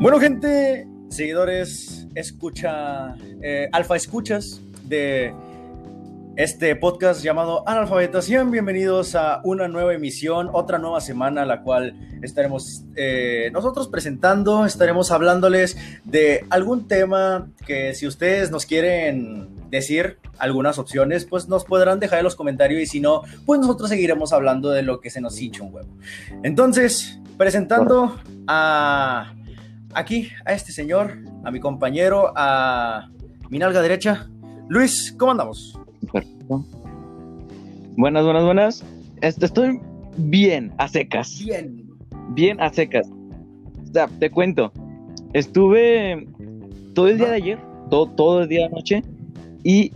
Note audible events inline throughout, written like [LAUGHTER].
Bueno, gente, seguidores, escucha, eh, alfa escuchas de este podcast llamado Analfabetación. Bienvenidos a una nueva emisión, otra nueva semana, la cual estaremos eh, nosotros presentando, estaremos hablándoles de algún tema que si ustedes nos quieren decir algunas opciones, pues nos podrán dejar en los comentarios y si no, pues nosotros seguiremos hablando de lo que se nos hincha un huevo. Entonces, presentando a aquí a este señor, a mi compañero, a mi nalga derecha. Luis, ¿cómo andamos? Perfecto. Buenas, buenas, buenas. Este, estoy bien, a secas. Bien. Bien, a secas. O sea, te cuento. Estuve todo el día de ayer, todo, todo el día de anoche, y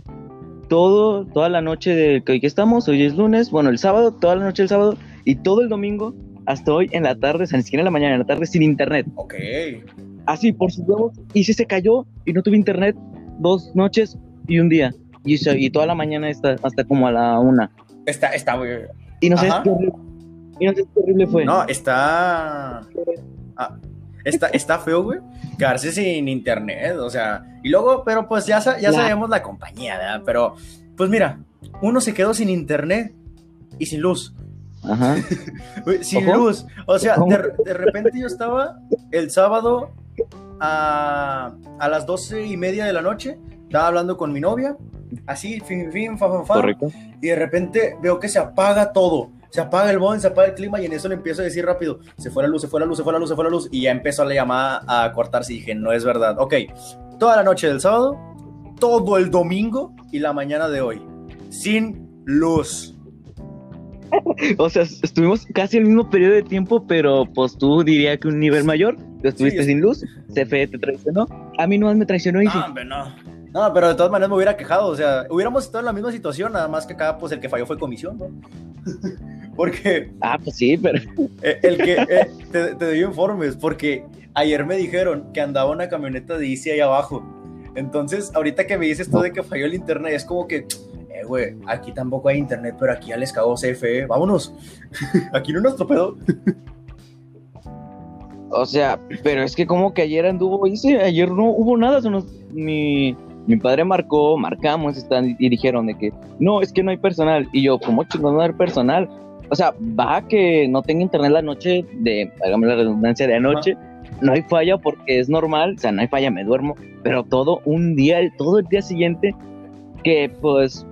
todo, toda la noche de que hoy que estamos, hoy es lunes, bueno, el sábado, toda la noche del sábado, y todo el domingo hasta hoy en la tarde, o sea, ni siquiera en la mañana, en la tarde sin internet. Ok. Así, por sus huevos. Y si se cayó y no tuve internet dos noches y un día. Y, y toda la mañana hasta, hasta como a la una. Está, está, muy- Y no sé qué horrible, y no sé qué horrible fue. no, está, ah, está, está feo, güey, quedarse sin internet, o sea, y luego, pero pues ya Ya. sabemos la compañía, ¿verdad? Pero, pues mira, uno se quedó sin internet y sin luz. Ajá. [LAUGHS] Sin luz. O sea, de, de repente yo estaba el sábado a, a las doce y media de la noche, estaba hablando con mi novia, así, fin, fin, fa, fa, fa, Correcto. y de repente veo que se apaga todo. Se apaga el modem, se apaga el clima y en eso le empiezo a decir rápido, se fue la luz, se fue la luz, se fue la luz, se fue la luz y ya empezó la llamada a cortarse y dije, no es verdad. Ok, toda la noche del sábado, todo el domingo y la mañana de hoy, sin luz. [LAUGHS] O sea, estuvimos casi el mismo periodo de tiempo, pero pues tú diría que un nivel mayor. Tú estuviste Sí, sin luz, CFE te traicionó. A mí no me traicionó y. No, hombre, no. No, pero de todas maneras me hubiera quejado, o sea, hubiéramos estado en la misma situación, nada más que acá, pues el que falló fue comisión, ¿no? [LAUGHS] porque Ah, pues sí, pero. eh, el que eh, te, te doy informes, porque ayer me dijeron que andaba una camioneta de ICI ahí abajo. Entonces, ahorita que me dices tú de que falló el internet, es como que, eh, güey, aquí tampoco hay internet, pero aquí ya les cagó CFE, vámonos. [LAUGHS] aquí no nos pedo. O sea, pero es que como que ayer anduvo, dice, ayer no hubo nada, mi, padre marcó, marcamos, están, y dijeron de que, no, es que no hay personal, y yo, ¿cómo chingón no hay personal? O sea, va que no tenga internet la noche, de, hágame la redundancia, de anoche, no hay falla porque es normal, o sea, no hay falla, me duermo, pero todo un día, todo el día siguiente, que pues,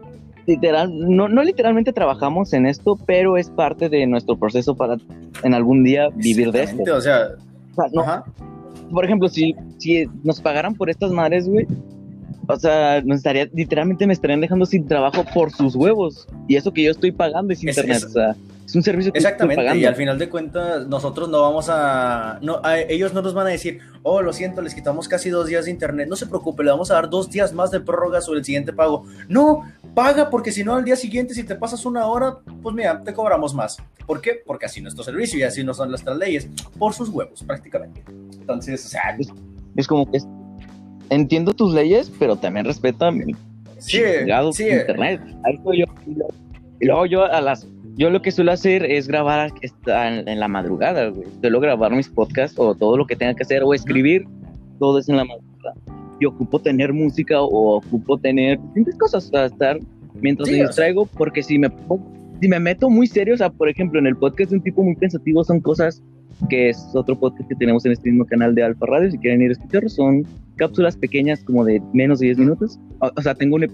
literal, no, no literalmente trabajamos en esto, pero es parte de nuestro proceso para en algún día vivir de esto. O sea, O sea, no, ajá. por ejemplo, si, si nos pagaran por estas madres, güey, o sea, nos estaría, literalmente me estarían dejando sin trabajo por sus huevos. Y eso que yo estoy pagando es Es- internet, es- o sea, es un servicio que estoy Exactamente, pagando. y al final de cuentas nosotros no vamos a, no, a- ellos no nos van a decir, oh, lo siento, les quitamos casi dos días de internet, no se preocupe, le vamos a dar dos días más de prórroga sobre el siguiente pago. No, paga porque si no al día siguiente si te pasas una hora, pues mira, te cobramos más. ¿Por qué? Porque así no es nuestro servicio y así no son nuestras leyes, por sus huevos prácticamente. Entonces, o sea, Es como que es- entiendo tus leyes, pero también respeta mi sí, sí, internet. Ahí estoy yo. Y luego yo a las yo lo que suelo hacer es grabar en, la madrugada, güey. Suelo grabar mis podcasts o todo lo que tenga que hacer o escribir, todo es en la madrugada. Y ocupo tener música o ocupo tener distintas cosas para estar mientras Sí, me distraigo, porque si me si me meto muy serio, o sea, por ejemplo, en el podcast de un tipo muy pensativo son cosas que es otro podcast que tenemos en este mismo canal de Alfa Radio, si quieren ir a escucharlo, son cápsulas pequeñas como de menos de 10 minutos. O, o sea, tengo un.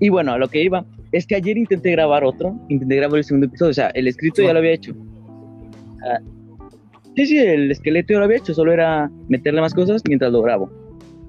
Y bueno, a lo que iba, es que ayer intenté grabar otro, intenté grabar el segundo episodio, o sea, el escrito ya lo había hecho. Ah, sí, sí, el esqueleto ya lo había hecho, solo era meterle más cosas mientras lo grabo.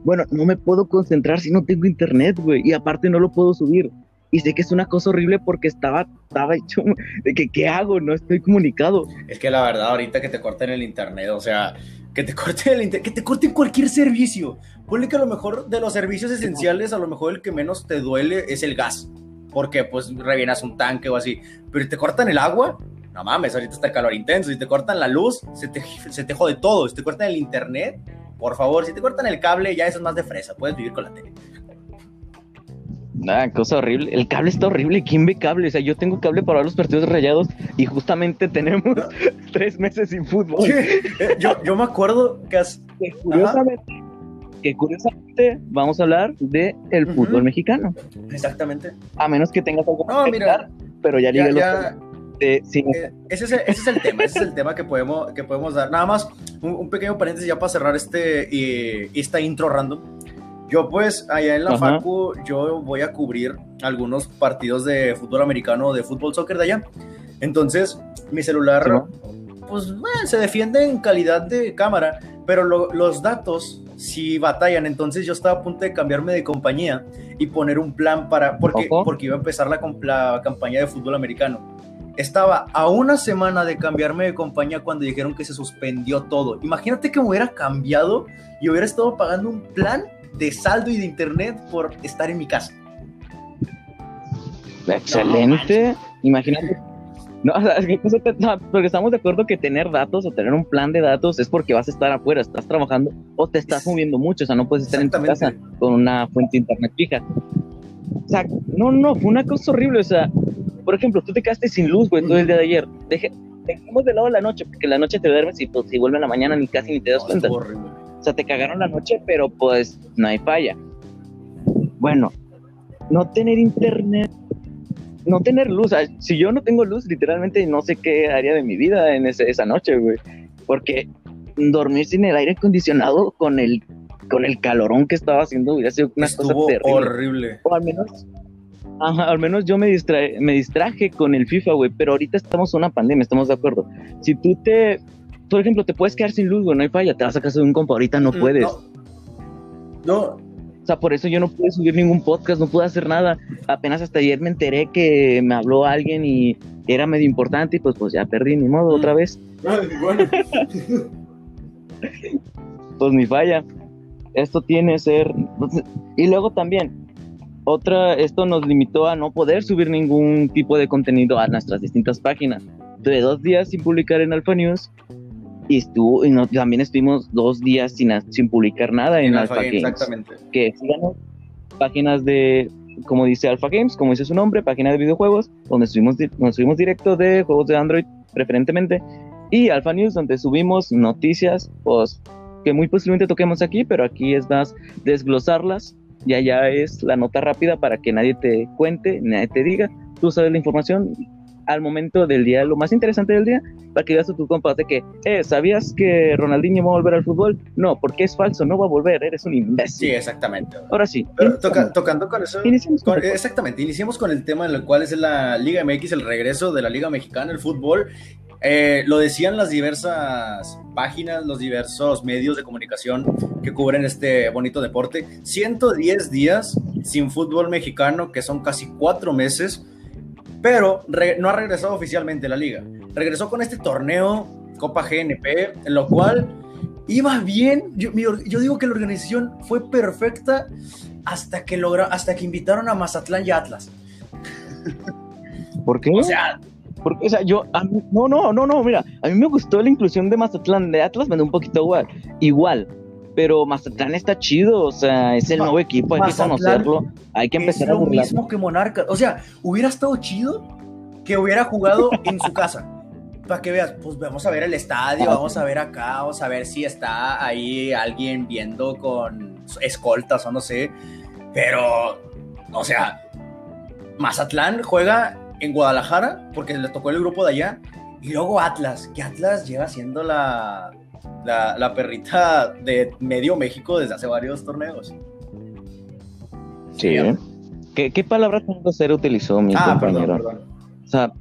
Bueno, no me puedo concentrar si no tengo internet, güey, y aparte no lo puedo subir. Y sé que es una cosa horrible porque estaba, estaba hecho [LAUGHS] de que, ¿qué hago? No estoy comunicado. Es que la verdad, ahorita que te corten el internet, o sea, que te [LAUGHS] corten el internet, que te corten cualquier servicio. Ponle que a lo mejor de los servicios esenciales, a lo mejor el que menos te duele es el gas. Porque pues rellenas un tanque o así. Pero si te cortan el agua, no mames, ahorita está el calor intenso. Si te cortan la luz, se te, se te jode todo. Si te cortan el internet, por favor, si te cortan el cable, ya eso es más de fresa. Puedes vivir con la tele. Ah, cosa horrible. El cable está horrible. ¿Quién ve cable? O sea, yo tengo cable para ver los partidos rayados y justamente tenemos [LAUGHS] tres meses sin fútbol. [LAUGHS] Yo, yo me acuerdo que, que, curiosamente, que, curiosamente, vamos a hablar de el fútbol mexicano. Exactamente. A menos que tengas algo no, mira, pero ya, ya, ya eh, ese, es, ese, es, el tema, ese es el tema que podemos, que podemos dar. Nada más, un, pequeño paréntesis ya para cerrar este, y, esta intro random. Yo pues allá en la Facu, yo voy a cubrir algunos partidos de fútbol americano, de fútbol soccer de allá. Entonces, mi celular, pues se defiende en calidad de cámara, pero los datos si batallan. Entonces yo estaba a punto de cambiarme de compañía y poner un plan para, porque, porque iba a empezar la, la campaña de fútbol americano. Estaba a una semana de cambiarme de compañía cuando dijeron que se suspendió todo. Imagínate que me hubiera cambiado y hubiera estado pagando un plan de saldo y de internet por estar en mi casa. Excelente. Imagínate. [LAUGHS] No, porque estamos de acuerdo que tener datos o tener un plan de datos es porque vas a estar afuera, estás trabajando o te estás moviendo mucho, o sea, no puedes estar en tu casa con una fuente de internet fija. O sea, no, no, fue una cosa horrible, o sea, por ejemplo, tú te quedaste sin luz, güey, todo el día de ayer. dejemos de lado la noche, porque la noche te duermes y pues, si vuelve a la mañana ni casi ni te das cuenta. O sea, te cagaron la noche, pero pues no hay falla. Bueno, no tener internet, no tener luz. si yo no tengo luz, literalmente no sé qué haría de mi vida en esa noche, güey. Porque dormir sin el aire acondicionado con el con el calorón que estaba haciendo hubiera sido una cosa terrible. horrible. O al menos Ajá, al menos yo me, me distraje con el FIFA, güey, pero ahorita estamos en una pandemia, estamos de acuerdo. Si tú te, por ejemplo, te puedes quedar sin luz, güey, no hay falla, te vas a casa de un compa, ahorita no mm, puedes. No. O sea, por eso yo no pude subir ningún podcast, no pude hacer nada. Apenas hasta ayer me enteré que me habló alguien y era medio importante y pues, pues ya perdí, ni modo, otra vez. [LAUGHS] pues mi falla. Esto tiene que ser... Y luego también, otra, esto nos limitó a no poder subir ningún tipo de contenido a nuestras distintas páginas. Tuve dos días sin publicar en Alpha News y, estuvo, y también estuvimos dos días sin, sin publicar nada en, Alpha, Games. Exactamente. Que síganos páginas de, como dice Alpha Games, como dice su nombre, página de videojuegos, donde subimos, donde subimos directo de juegos de Android preferentemente. Y Alpha News, donde subimos noticias, pues que muy posiblemente toquemos aquí, pero aquí es más desglosarlas y allá es la nota rápida para que nadie te cuente, nadie te diga, tú sabes la información al momento del día, lo más interesante del día, para que digas a tu compa de que, eh, ¿sabías que Ronaldinho va a volver al fútbol? No, porque es falso, no va a volver, eres un imbécil. Sí, exactamente. Ahora sí. tocando con eso, exactamente, iniciamos con el tema en el cual es la Liga MX, el regreso de la Liga Mexicana, el fútbol, eh, lo decían las diversas páginas, los diversos medios de comunicación que cubren este bonito deporte. 110 días sin fútbol mexicano, que son casi cuatro meses, pero no ha regresado oficialmente la liga. Regresó con este torneo, Copa GNP, en lo cual iba bien. Yo, yo digo que la organización fue perfecta hasta que, logra, hasta que invitaron a Mazatlán y Atlas. ¿Por qué? O sea, porque, o sea, yo, no, no, no, no, mira, a mí me gustó la inclusión de Mazatlán, de Atlas me da un poquito igual, igual, pero Mazatlán está chido, o sea, es el nuevo equipo, hay que conocerlo, hay que empezar es a lo mismo que Monarca, o sea, hubiera estado chido que hubiera jugado en su casa, para que veas, pues vamos a ver el estadio, vamos a ver acá, vamos a ver si está ahí alguien viendo con escoltas o no sé, pero, o sea, Mazatlán juega en Guadalajara, porque le tocó el grupo de allá, y luego Atlas, que Atlas lleva siendo la, la, perrita de medio México desde hace varios torneos. Sí, ¿eh? ¿Qué, ¿Qué, palabra tan ser utilizó mi ah, compañero? O sea,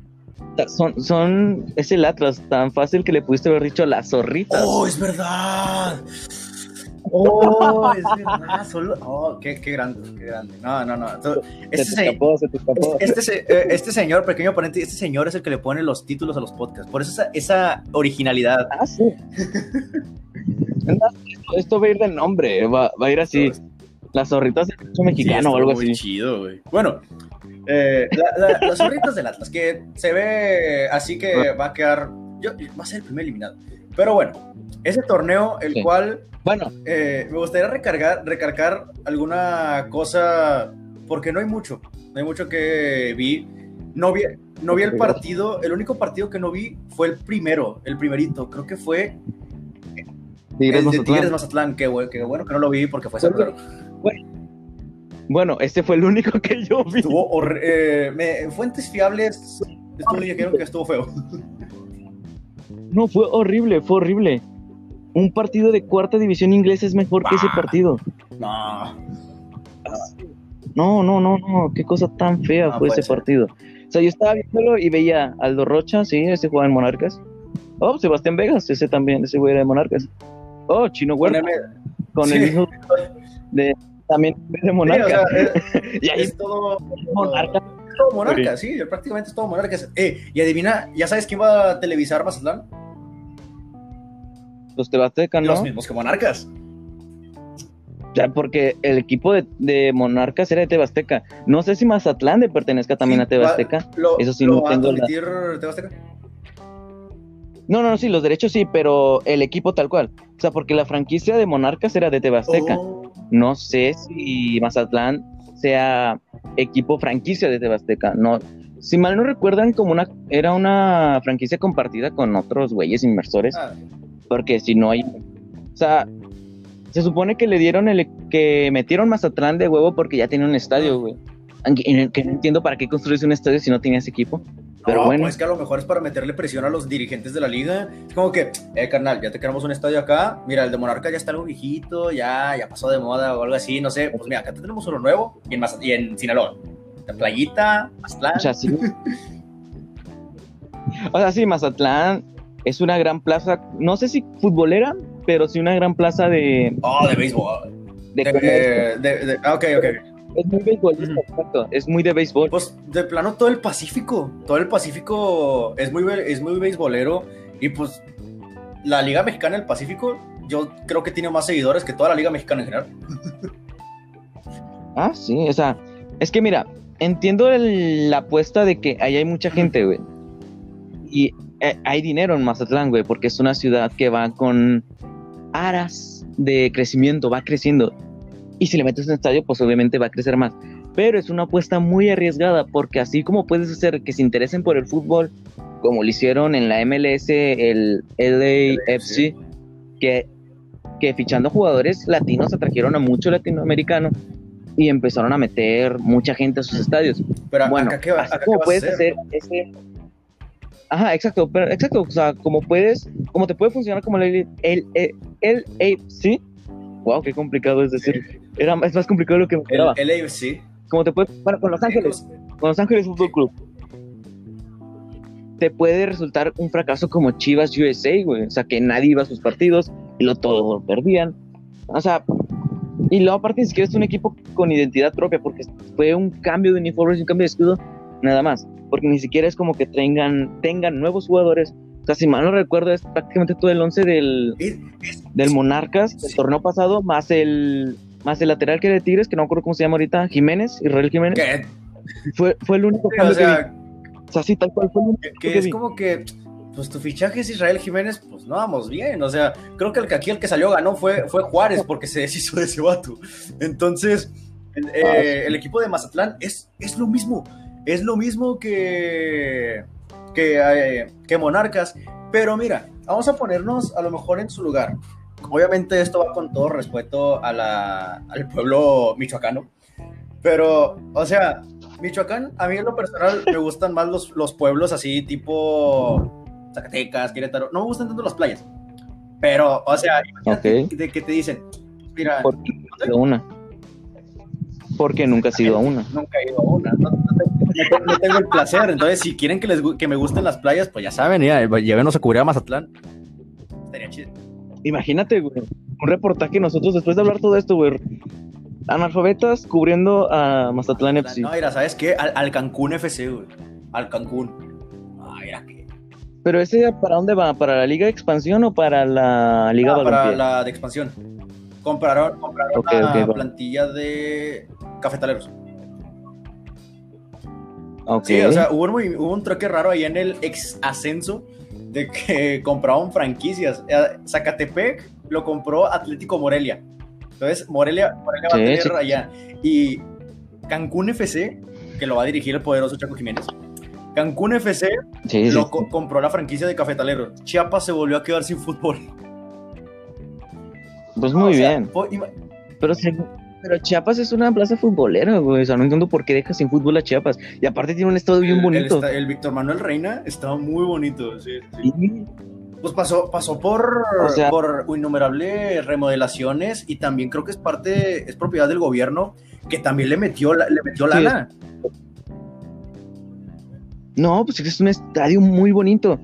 son, son, es el Atlas, tan fácil que le pudiste haber dicho las zorritas. ¡Oh, es verdad! Oh, es verdad, solo. Oh, qué, qué grande, qué grande. No, no, no. Este, este, eh, este, señor, pequeño oponente, este señor es el que le pone los títulos a los podcasts. Por eso esa, esa originalidad. Ah, sí. esto va a ir de nombre, va, va a ir así. Las zorritas del mexicano o algo así. chido, güey. Bueno, eh, las zorritas del Atlas, que se ve así que va a quedar. Yo, va a ser el primer eliminado. Pero bueno, ese torneo, el cual bueno, eh, me gustaría recargar, recargar alguna cosa porque no hay mucho, no hay mucho que vi. No vi, no vi el partido, el único partido que no vi fue el primero, el primerito, creo que fue Tigres el de Mazatlán. Tigres Mazatlán, que, bueno que no lo vi porque fue cerrado. Bueno, este fue el único que yo vi. Estuvo eh, me- fuentes fiables estuvo, dijeron que estuvo feo. No, fue horrible, fue horrible. Un partido de cuarta división inglesa es mejor que ese partido. No, No, no, no, no, qué cosa tan fea No fue ese ser. partido. O sea, yo estaba viéndolo y veía a Aldo Rocha, sí, ese jugaba en Monarcas. Oh, Sebastián Vegas, ese también, ese güey era de Monarcas. Oh, Chino Huerta, con sí. el hijo de también de Sí, o Monarcas. sea, [LAUGHS] es, y ahí es todo Monarcas. todo monarca, sí, prácticamente es todo monarcas. Eh, y adivina, ¿ya sabes quién va a televisar Mazatlán? Los Tebasteca, ¿no? Los mismos que monarcas. Ya, porque el equipo de, de Monarcas era de Tebasteca. No sé si Mazatlán le pertenezca también Sí, a Tebasteca. Lo, Eso sí, lo no va a tengo la- transmitir Tebasteca? No, no, no, sí, los derechos sí, pero el equipo tal cual. O sea, porque la franquicia de Monarcas era de Tebasteca. Oh, No sé si Mazatlán sea equipo franquicia de Tebasteca. No, si mal no recuerdan, como una era una franquicia compartida con otros güeyes inversores, ah, porque si no hay, o sea, se supone que le dieron el que metieron Mazatlán de huevo porque ya tenía un estadio, güey. En el Que no entiendo para qué construirse un estadio si no tenías equipo. Pero no, bueno. pues que a lo mejor es para meterle presión a los dirigentes de la liga. Es como que, eh, carnal, ya te queremos un estadio acá. Mira, el de Monarca ya está algo viejito, ya, ya pasó de moda o algo así, no sé. Pues mira, acá tenemos uno nuevo y en, y en Sinaloa. De Playita, Mazatlán. O sea, sí. O sea, sí, Mazatlán es una gran plaza, no sé si futbolera, pero sí una gran plaza de, Oh, de béisbol. de De, de- de- ah, ok, ok. Es muy beisbolista, Ujú. exacto, es muy de béisbol. Pues de plano todo el Pacífico. Todo el Pacífico es muy, es muy beisbolero. Y pues la Liga Mexicana del Pacífico, yo creo que tiene más seguidores que toda la Liga Mexicana en general. [LAUGHS] Ah, sí, o sea, es que mira, entiendo el- la apuesta de que ahí hay mucha gente, güey. Y eh, hay dinero en Mazatlán, güey, porque es una ciudad que va con aras de crecimiento, va creciendo. Y si le metes un estadio, pues obviamente va a crecer más. Pero es una apuesta muy arriesgada, porque así como puedes hacer que se interesen por el fútbol, como lo hicieron en la MLS, el LAFC, que, que fichando jugadores latinos atrajeron a mucho latinoamericano y empezaron a meter mucha gente a sus estadios. Pero Bueno, acá qué, va- así acá qué como a puedes hacer? hacer ese... Ajá, exacto, pero exacto, o sea, como puedes, como te puede funcionar como el, el, el, el AFC, wow, qué complicado es decir, era, es más complicado de lo que me esperaba, El, el AFC. como te puede, bueno, con Los Ángeles, con Los Ángeles Fútbol Club, te puede resultar un fracaso como Chivas USA, güey, o sea, que nadie iba a sus partidos y lo todo lo perdían, o sea, y luego aparte ni siquiera es un equipo con identidad propia, porque fue un cambio de uniformes y un cambio de escudo, nada más, porque ni siquiera es como que tengan, tengan nuevos jugadores, o sea, si mal no recuerdo, es prácticamente todo el 11 del, del Monarcas, del Sí. torneo pasado, más el, más el lateral que era de Tigres, que no me acuerdo cómo se llama ahorita, Jiménez, Israel Jiménez, fue, fue el único o cambio que vi. sea, O sea, sí, tal cual fue el único que, que que es vi. como que, pues tu fichaje es Israel Jiménez, pues no vamos bien. O sea, creo que el que aquí el que salió ganó fue, fue Juárez porque se deshizo de ese vato. Entonces, el, Ah, eh, el equipo de Mazatlán es, es lo mismo. Es lo mismo que, que, eh, que Monarcas. Pero mira, vamos a ponernos a lo mejor en su lugar. Obviamente esto va con todo respeto a la, al pueblo michoacano. Pero, o sea, Michoacán, a mí en lo personal me gustan más los, los pueblos así tipo Zacatecas, Querétaro. No me gustan tanto las playas. Pero, o sea, imagínate Ok. de que te dicen, mira, una. Porque nunca he sido a una. nunca he ido a una, no, no tengo, no no el placer. Entonces, si quieren que, les, que me gusten las playas, pues ya saben, ya, llévenos a cubrir a Mazatlán. Estaría chido. Imagínate, güey, un reportaje nosotros después de hablar todo esto, güey. Analfabetas cubriendo a Mazatlán FC. No, mira, ¿sabes qué? Al, al Cancún FC, güey. Al Cancún. Ah, mira que. Pero ese para dónde va? ¿Para la Liga de Expansión o para la Liga Ah, para la de expansión. Compraron, compraron Ok, una ok, va. plantilla de cafetaleros. Ok. Sí, o sea, hubo un, hubo un troque raro ahí en el ex ascenso de que [LAUGHS] compraban franquicias. Eh, Zacatepec lo compró Atlético Morelia. Entonces, Morelia, Morelia va a tener allá. Y Cancún FC, que lo va a dirigir el poderoso Chaco Jiménez. Cancún FC Sí, lo sí. co- compró la franquicia de Cafetalero. Chiapas se volvió a quedar sin fútbol. Pues muy O sea, bien. Pero, se- pero Chiapas es una plaza futbolera, güey. O sea, no entiendo por qué deja sin fútbol a Chiapas. Y aparte tiene un estado bien bonito. El, el Víctor Manuel Reina estaba muy bonito. sí, sí. Sí. Pues pasó, pasó por, O sea- por innumerables remodelaciones y también creo que es parte, es propiedad del gobierno que también le metió, la- le metió Sí, lana. No, pues es un estadio muy bonito.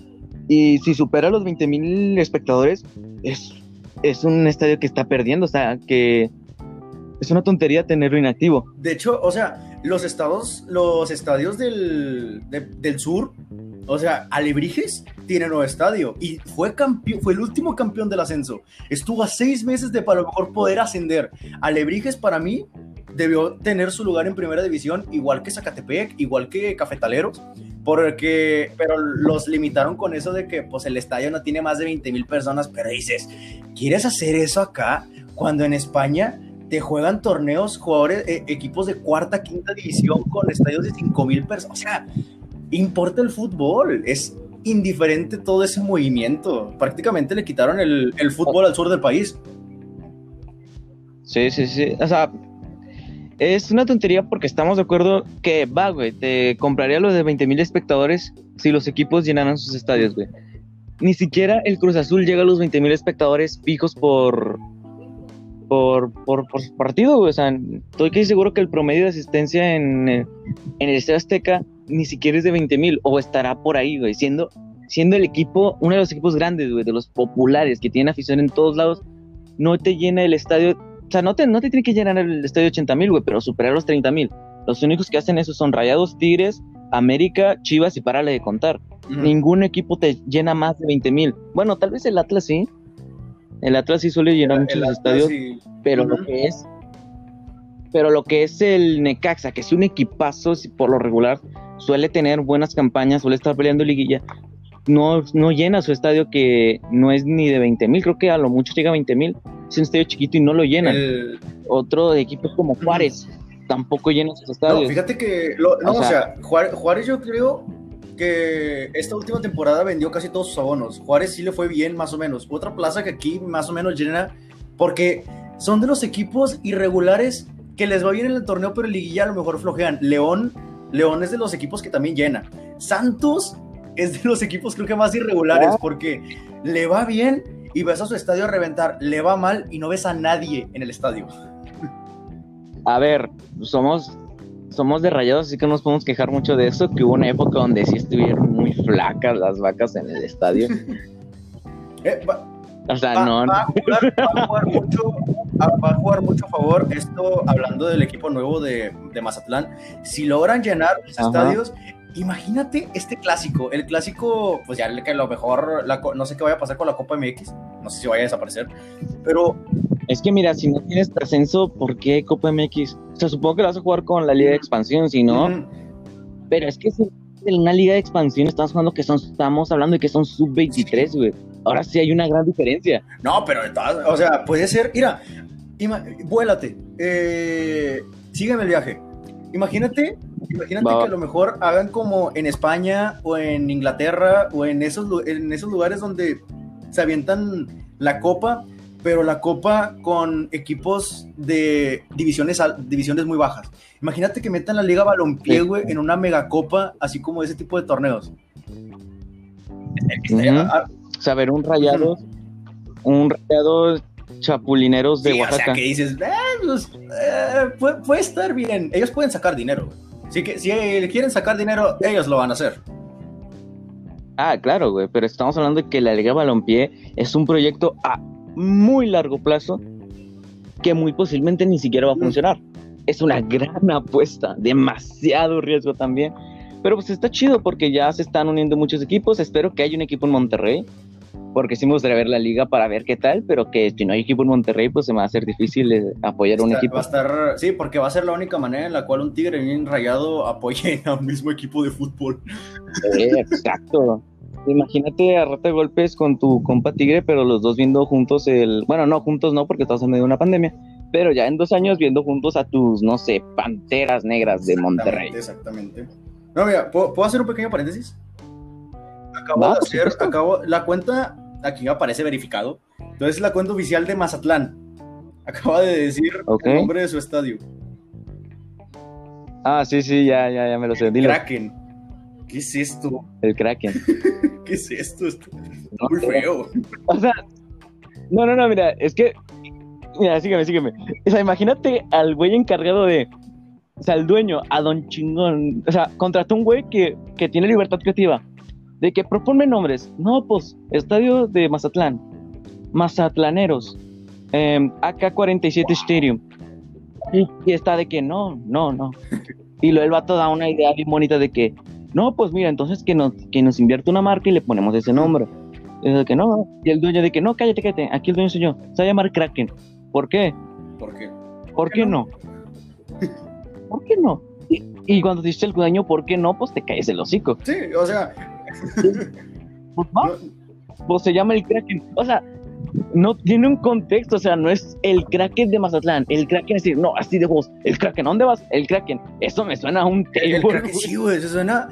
Y si supera los 20 mil espectadores, es, es un estadio que está perdiendo. O sea, que es una tontería tenerlo inactivo. De hecho, o sea, los estados, los estadios del, de- del sur, o sea, Alebrijes tiene nuevo estadio y fue campeón, fue el último campeón del ascenso. Estuvo a seis meses de para lo mejor poder ascender. Alebrijes para mí debió tener su lugar en primera división, igual que Zacatepec, igual que Cafetaleros, porque, pero los limitaron con eso de que pues el estadio no tiene más de 20 mil personas, pero dices, ¿quieres hacer eso acá cuando en España te juegan torneos, jugadores, eh, equipos de cuarta, quinta división con estadios de 5 mil personas? O sea, importa el fútbol, es indiferente todo ese movimiento. Prácticamente le quitaron el, el fútbol al sur del país. Sí, sí, sí. O sea, es una tontería porque estamos de acuerdo que va, güey. Te compraría lo de 20 mil espectadores si los equipos llenaran sus estadios, güey. Ni siquiera el Cruz Azul llega a los 20 mil espectadores fijos por, por, por, por partido, güey. O sea, estoy casi seguro que el promedio de asistencia en, en el Estadio Azteca ni siquiera es de 20 mil o estará por ahí, güey. Siendo, siendo el equipo, uno de los equipos grandes, güey, de los populares que tienen afición en todos lados, no te llena el estadio o sea, no te, no te tiene que llenar el estadio 80 mil, güey, pero superar los 30 mil. Los únicos que hacen eso son Rayados, Tigres, América, Chivas y párale de contar. Ningún equipo te llena más de 20 mil. Bueno, tal vez el Atlas sí. El Atlas sí suele llenar muchos estadios, y- pero lo que es. Pero lo que es el Necaxa, que es un equipazo, por lo regular suele tener buenas campañas, suele estar peleando liguilla, no, no llena su estadio que no es ni de 20 mil, creo que a lo mucho llega a 20 mil. Es un estadio chiquito y no lo llenan. el- Otro de equipos como Juárez tampoco llena sus No, estadios. fíjate que, lo- no, O o sea, sea- Juárez, Juárez yo creo que esta última temporada vendió casi todos sus abonos. Juárez sí le fue bien, más o menos. Otra plaza que aquí más o menos llena, porque son de los equipos irregulares que les va bien en el torneo, pero en liguilla a lo mejor flojean. León, León es de los equipos que también llena. Santos es de los equipos creo que más irregulares, Ah. porque le va bien y ves a su estadio a reventar, le va mal y no ves a nadie en el estadio. A ver, somos, somos de rayados, así que no nos podemos quejar mucho de eso, que hubo una época donde sí estuvieron muy flacas las vacas en el estadio. [LAUGHS] Eh, va- O sea, va, no, va a jugar, va a jugar mucho, a- va a jugar mucho a favor esto hablando del equipo nuevo de, de Mazatlán. Si logran llenar los Ajá. estadios, imagínate este clásico. El clásico, pues ya que a lo mejor, la no sé qué vaya a pasar con la Copa MX, no sé si vaya a desaparecer, pero es que mira, si no tienes ascenso, ¿por qué Copa MX? O sea, supongo que lo vas a jugar con la Liga de Expansión, si no, pero es que si en una Liga de Expansión estamos jugando que son, estamos hablando de que son sub-23, güey. Ahora sí hay una gran diferencia. no, pero o sea, puede ser, mira, ima- vuélate, eh, sígueme el viaje. Imagínate, imagínate Va. que a lo mejor hagan como en España o en Inglaterra o en esos, en esos lugares donde se avientan la copa, pero la copa con equipos de divisiones, divisiones muy bajas. Imagínate que metan la Liga Balompié, güey, en una megacopa, así como ese tipo de torneos. O sea, ver un rayado, un rayado chapulineros de Sí, o Oaxaca. sea, que dices, "Eh, pues, eh, puede, puede estar bien. Ellos pueden sacar dinero. Así que si quieren sacar dinero, ellos lo van a hacer. Ah, claro, güey, pero estamos hablando de que la Liga Balompié es un proyecto a muy largo plazo que muy posiblemente ni siquiera va a Mm. funcionar. Es una gran apuesta, demasiado riesgo también. Pero pues está chido porque ya se están uniendo muchos equipos. Espero que haya un equipo en Monterrey, porque sí me gustaría ver la liga para ver qué tal, pero que si no hay equipo en Monterrey, pues se me va a hacer difícil eh, apoyar a un equipo. Va a estar, sí, porque va a ser la única manera en la cual un tigre bien rayado apoye [LAUGHS] a un mismo equipo de fútbol. Eh, exacto. Imagínate a rata de golpes con tu compa Tigre, pero los dos viendo juntos el. Bueno, no, juntos no, porque estamos en medio de una pandemia. pero ya en dos años viendo juntos a tus, no sé, panteras negras de Monterrey. Exactamente. No, mira, ¿puedo, ¿puedo hacer un pequeño paréntesis? Acabo Va, de hacer, acabo, la cuenta, aquí aparece verificado, entonces es la cuenta oficial de Mazatlán. Acaba de decir el nombre de su estadio. Ah, sí, sí, ya, ya, ya me lo sé. Dilo. Kraken. ¿Qué es esto? El Kraken. [LAUGHS] ¿Qué es esto? Está muy feo. O sea, no, no, no, mira, es que. Mira, sígueme, sígueme. O sea, imagínate al güey encargado de. O sea, al dueño, a Don Chingón. O sea, contrató un güey que, que tiene libertad creativa. De que proponme nombres. No, pues, Estadio de Mazatlán. Mazatlaneros. em, AK-47 Stadium. Y, y está de que no, no, no. Y luego el vato da una idea bien bonita de que. No, pues mira, entonces que nos, que nos invierte una marca y le ponemos ese nombre. Y que no, y el dueño de que no, cállate, cállate, aquí el dueño soy yo, se va a llamar Kraken. ¿Por qué? ¿Por qué? ¿Por qué no? [LAUGHS] ¿Por qué no? Y, y cuando dice el dueño, ¿por qué no? Pues te caes el hocico. Sí, o sea, Pues no- pues se llama el Kraken. O sea, no tiene un contexto, o sea, no es el Kraken de Mazatlán, el Kraken así, no, así de voz, el Kraken, ¿a dónde vas? El Kraken. Eso me suena a un el, el Kraken sí, güey, se suena,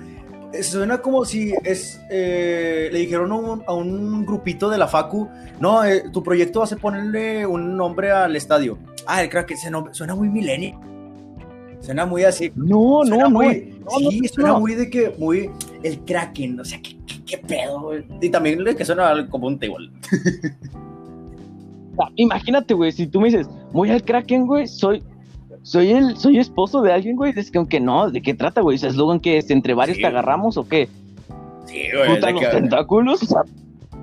suena como si es, eh, le dijeron a un, a un grupito de la Facu, no, eh, tu proyecto va a ser ponerle un nombre al estadio. Ah, el Kraken, ese nombre, suena muy milenio. Suena muy así. No, no, muy- no, no, sí, no, suena no. muy de que, muy, el Kraken, o sea, qué, qué, qué pedo, güey. Y también de que suena como un table. [LAUGHS] Imagínate, güey, si tú me dices, voy al Kraken, güey, soy, soy el, soy esposo de alguien, güey, es que aunque no, ¿de qué trata, güey? ¿Es eslogan que es entre varios Sí. te agarramos o qué? Sí, güey, ¿Puta los que- tentáculos? O sea,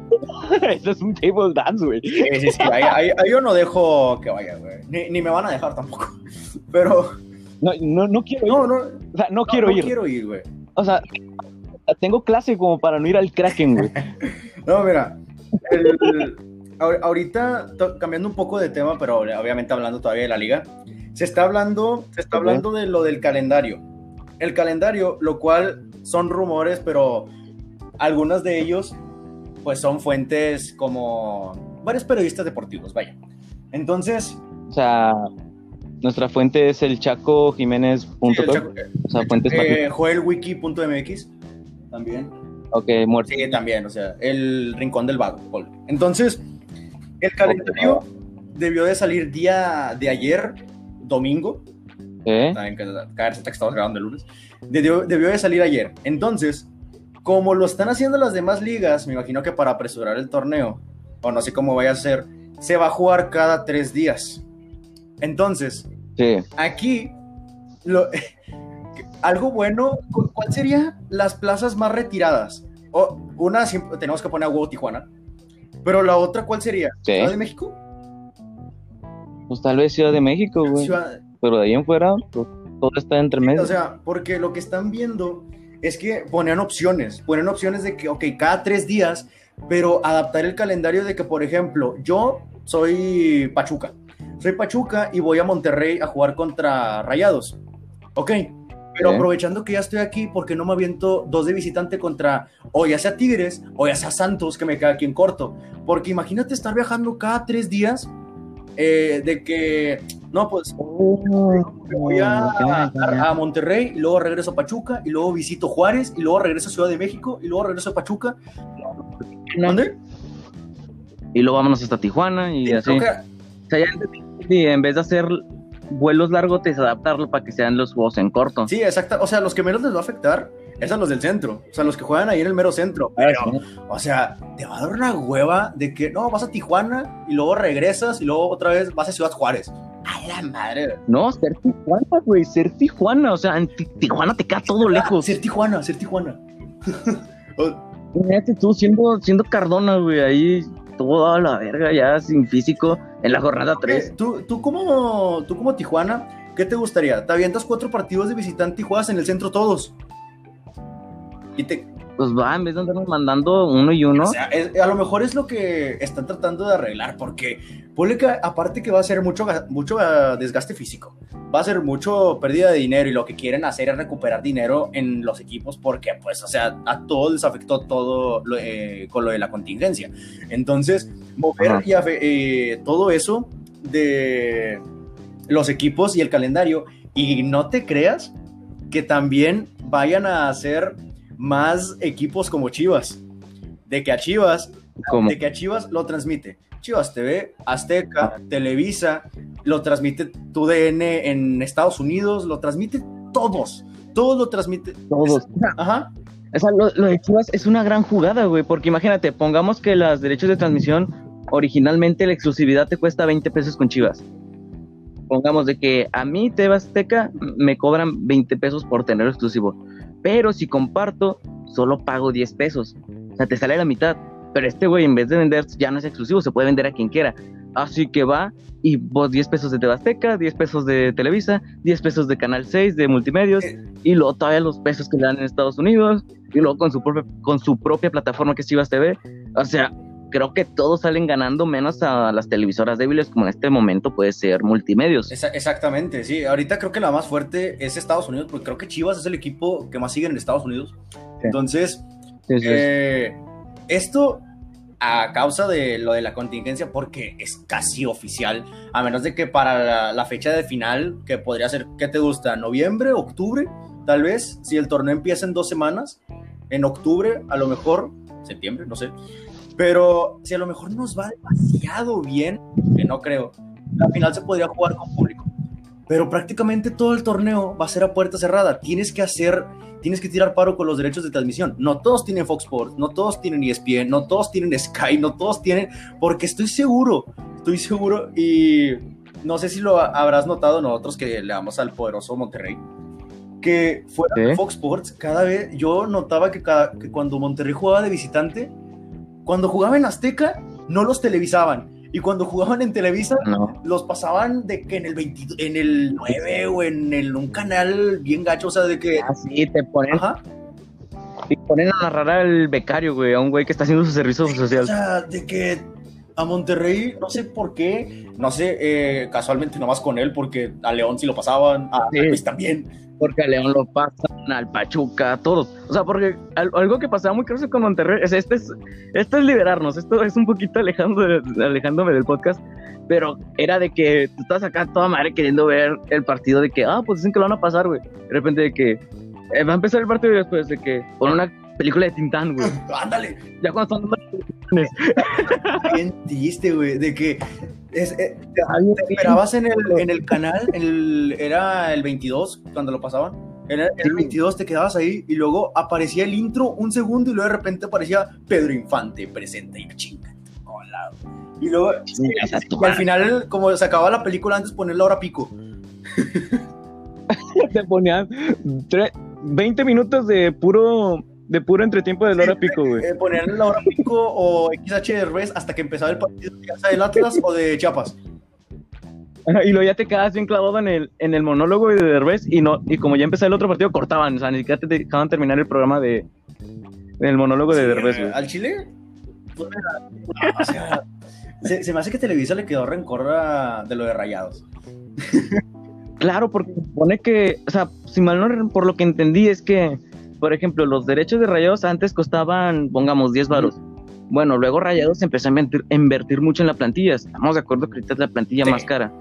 [LAUGHS] Eso es un table dance, güey. Sí, sí, sí, ahí, ahí- ahí yo no dejo que vaya, güey. Ni, ni me van a dejar tampoco. [LAUGHS] Pero, No, no, no quiero ir. no, no, o sea, no, quiero no ir. quiero ir, güey. O sea, tengo clase como para no ir al Kraken, güey. [LAUGHS] No, mira, el- ahor- ahorita cambiando un poco de tema, pero obviamente hablando todavía de la liga, se está hablando, se está hablando de lo del calendario. El calendario, lo cual son rumores, pero algunas de ellos, pues son fuentes como varios periodistas deportivos, vaya. Entonces, O sea, nuestra fuente es el sí, Chaco- o sea, fuentes eh, joelwiki.mx también. Ok, muerto. Sí, también, o sea, el rincón del vago. Entonces, el calendario debió de salir día de ayer, domingo, ¿Eh? también que caerse que estamos grabando el lunes, debió, debió de salir ayer. Entonces, como lo están haciendo las demás ligas, me imagino que para apresurar el torneo, o no sé cómo vaya a ser, se va a jugar cada tres días. Entonces, Sí. aquí lo, [LAUGHS] algo bueno cu- ¿cuál sería las plazas más retiradas? O, una siempre- tenemos que poner a huevo Tijuana pero la otra ¿cuál sería? Sí. ¿Ciudad de México? Pues tal vez Ciudad de México, güey. Ciudad- Pero de ahí en fuera, pues, todo está entre medio. o sea porque lo que están viendo es que ponían opciones ponían opciones de que ok cada tres días pero adaptar el calendario de que por ejemplo yo soy Pachuca soy Pachuca y voy a Monterrey a jugar contra Rayados ok Pero Sí. aprovechando que ya estoy aquí, ¿por qué no me aviento dos de visitante contra o ya sea Tigres o ya sea Santos, que me queda aquí en corto? Porque imagínate estar viajando cada tres días eh, de que, no, pues me voy a, a- a Monterrey y luego regreso a Pachuca y luego visito Juárez y luego regreso a Ciudad de México y luego regreso a Pachuca. ¿Dónde? Y luego vámonos hasta Tijuana y Sí, así. O sea. Y en vez de hacer vuelos largotes, adaptarlo para que sean los juegos en corto. Sí, exacto. O sea, los que menos les va a afectar es a los del centro. O sea, los que juegan ahí en el mero centro. Ah, Pero, o sea, te va a dar una hueva de que no, vas a Tijuana y luego regresas y luego otra vez vas a Ciudad Juárez. A la madre. No, ser Tijuana, güey, ser Tijuana. O sea, en Ti- Tijuana te queda todo lejos. Ser Tijuana, ser Tijuana. [LAUGHS] Imagínate tú siendo, siendo Cardona, güey, ahí toda la verga ya sin físico en la jornada 3. ¿Qué? ¿Tú, tú, como, tú como Tijuana, ¿qué te gustaría? ¿Te avientas cuatro partidos de visitante y juegas en el centro todos? Y te, Pues va, en vez de andarnos mandando uno y uno. O sea, es- a lo mejor es lo que están tratando de arreglar, porque que aparte que va a ser mucho, mucho ah, desgaste físico, va a ser mucho pérdida de dinero y lo que quieren hacer es recuperar dinero en los equipos porque, pues, o sea, a todos les afectó todo lo, eh, con lo de la contingencia. Entonces, mover Ajá. y eh, todo eso de, los equipos y el calendario. Y no te creas que también vayan a hacer más equipos como Chivas. De que a Chivas, de que a Chivas lo transmite. Chivas TV, Azteca, Televisa, lo transmite tu DN en Estados Unidos, lo transmite todos. Todos lo transmite. Todos. Ajá. O sea, lo, de Chivas es una gran jugada, güey, porque imagínate, pongamos que los derechos de transmisión, originalmente la exclusividad te cuesta 20 pesos con Chivas. Pongamos de que a mí, TV Azteca, me cobran 20 pesos por tener exclusivo. Pero si comparto, solo pago 10 pesos. O sea, te sale la mitad. Pero este güey, en vez de vender, ya no es exclusivo, se puede vender a quien quiera. Así que va y vos 10 pesos de Tebasteca, 10 pesos de Televisa, 10 pesos de Canal 6 de Multimedios eh. y luego todavía los pesos que le dan en Estados Unidos y luego con su, propia, con su propia plataforma que es Chivas TV. O sea, creo que todos salen ganando menos a las televisoras débiles como en este momento puede ser Multimedios. exactamente, sí. Ahorita creo que la más fuerte es Estados Unidos porque creo que Chivas es el equipo que más sigue en Estados Unidos. Entonces, eh, esto a causa de lo de la contingencia, porque es casi oficial, a menos de que para la, fecha de final, que podría ser, ¿qué te gusta? ¿Noviembre, octubre? Tal vez, si el torneo empieza en dos semanas, en octubre, a lo mejor, septiembre, no sé. Pero si a lo mejor nos va demasiado bien, que no creo, la final se podría jugar con público. Pero prácticamente todo el torneo va a ser a puerta cerrada. Tienes que hacer tienes que tirar paro con los derechos de transmisión. No todos tienen Fox Sports, no todos tienen ESPN, no todos tienen Sky, no todos tienen, porque estoy seguro, estoy seguro y no sé si lo habrás notado nosotros que le damos al poderoso Monterrey, que fuera de Fox Sports, cada vez yo notaba que, cada, que cuando Monterrey jugaba de visitante, cuando jugaba en Azteca, no los televisaban y cuando jugaban en Televisa, los pasaban de que en el en el 9 o en el, un canal bien gacho, o sea, de que. Ah, sí, te ponen. Ajá. Y ponen a narrar al becario, güey, a un güey que está haciendo su servicio social. O sea, de que a Monterrey, no sé por qué, no sé, eh, casualmente nomás con él, porque a León sí lo pasaban, a Luis también porque a León lo pasan, al Pachuca, a todos. O sea, porque algo que pasaba muy caro con Monterrey, es, este es, esto es liberarnos, esto es un poquito alejando alejándome del podcast, pero era de que tú estás acá toda madre queriendo ver el partido de que, ah, pues dicen que lo van a pasar, güey. De repente de que eh, va a empezar el partido y después de que pon una película de Tintán, güey. [LAUGHS] Ándale. Ya cuando están Bien [LAUGHS] triste, güey, de que es, eh, te, esperabas en el, en el canal, el, era el 22 cuando lo pasaban. En el, 22 te quedabas ahí y luego aparecía el intro un segundo y luego de repente aparecía Pedro Infante presente y chinga. Hola. Y luego y al final, como se acababa la película, antes poner la hora pico. [LAUGHS] te ponían 20 minutos de puro de puro entretiempo de la hora pico, güey. Eh, ponían la hora pico o XH de hasta que empezaba el partido de del Atlas o de Chiapas. [LAUGHS] Y luego ya te quedas bien clavado en el, en el monólogo de Derbez y no y como ya empezaba el otro partido cortaban, o sea, ni siquiera te dejaban terminar el programa de el monólogo de Derbez. ¿Al Chile? Pues o sea, se, me hace que Televisa le quedó rencor de lo de Rayados. Claro, porque supone que, o sea, si mal no por lo que entendí es que por ejemplo, los derechos de Rayados antes costaban, pongamos, 10 varos. Bueno, luego Rayados empezó a invertir, mucho en la plantilla. Estamos de acuerdo que ahorita es la plantilla más cara.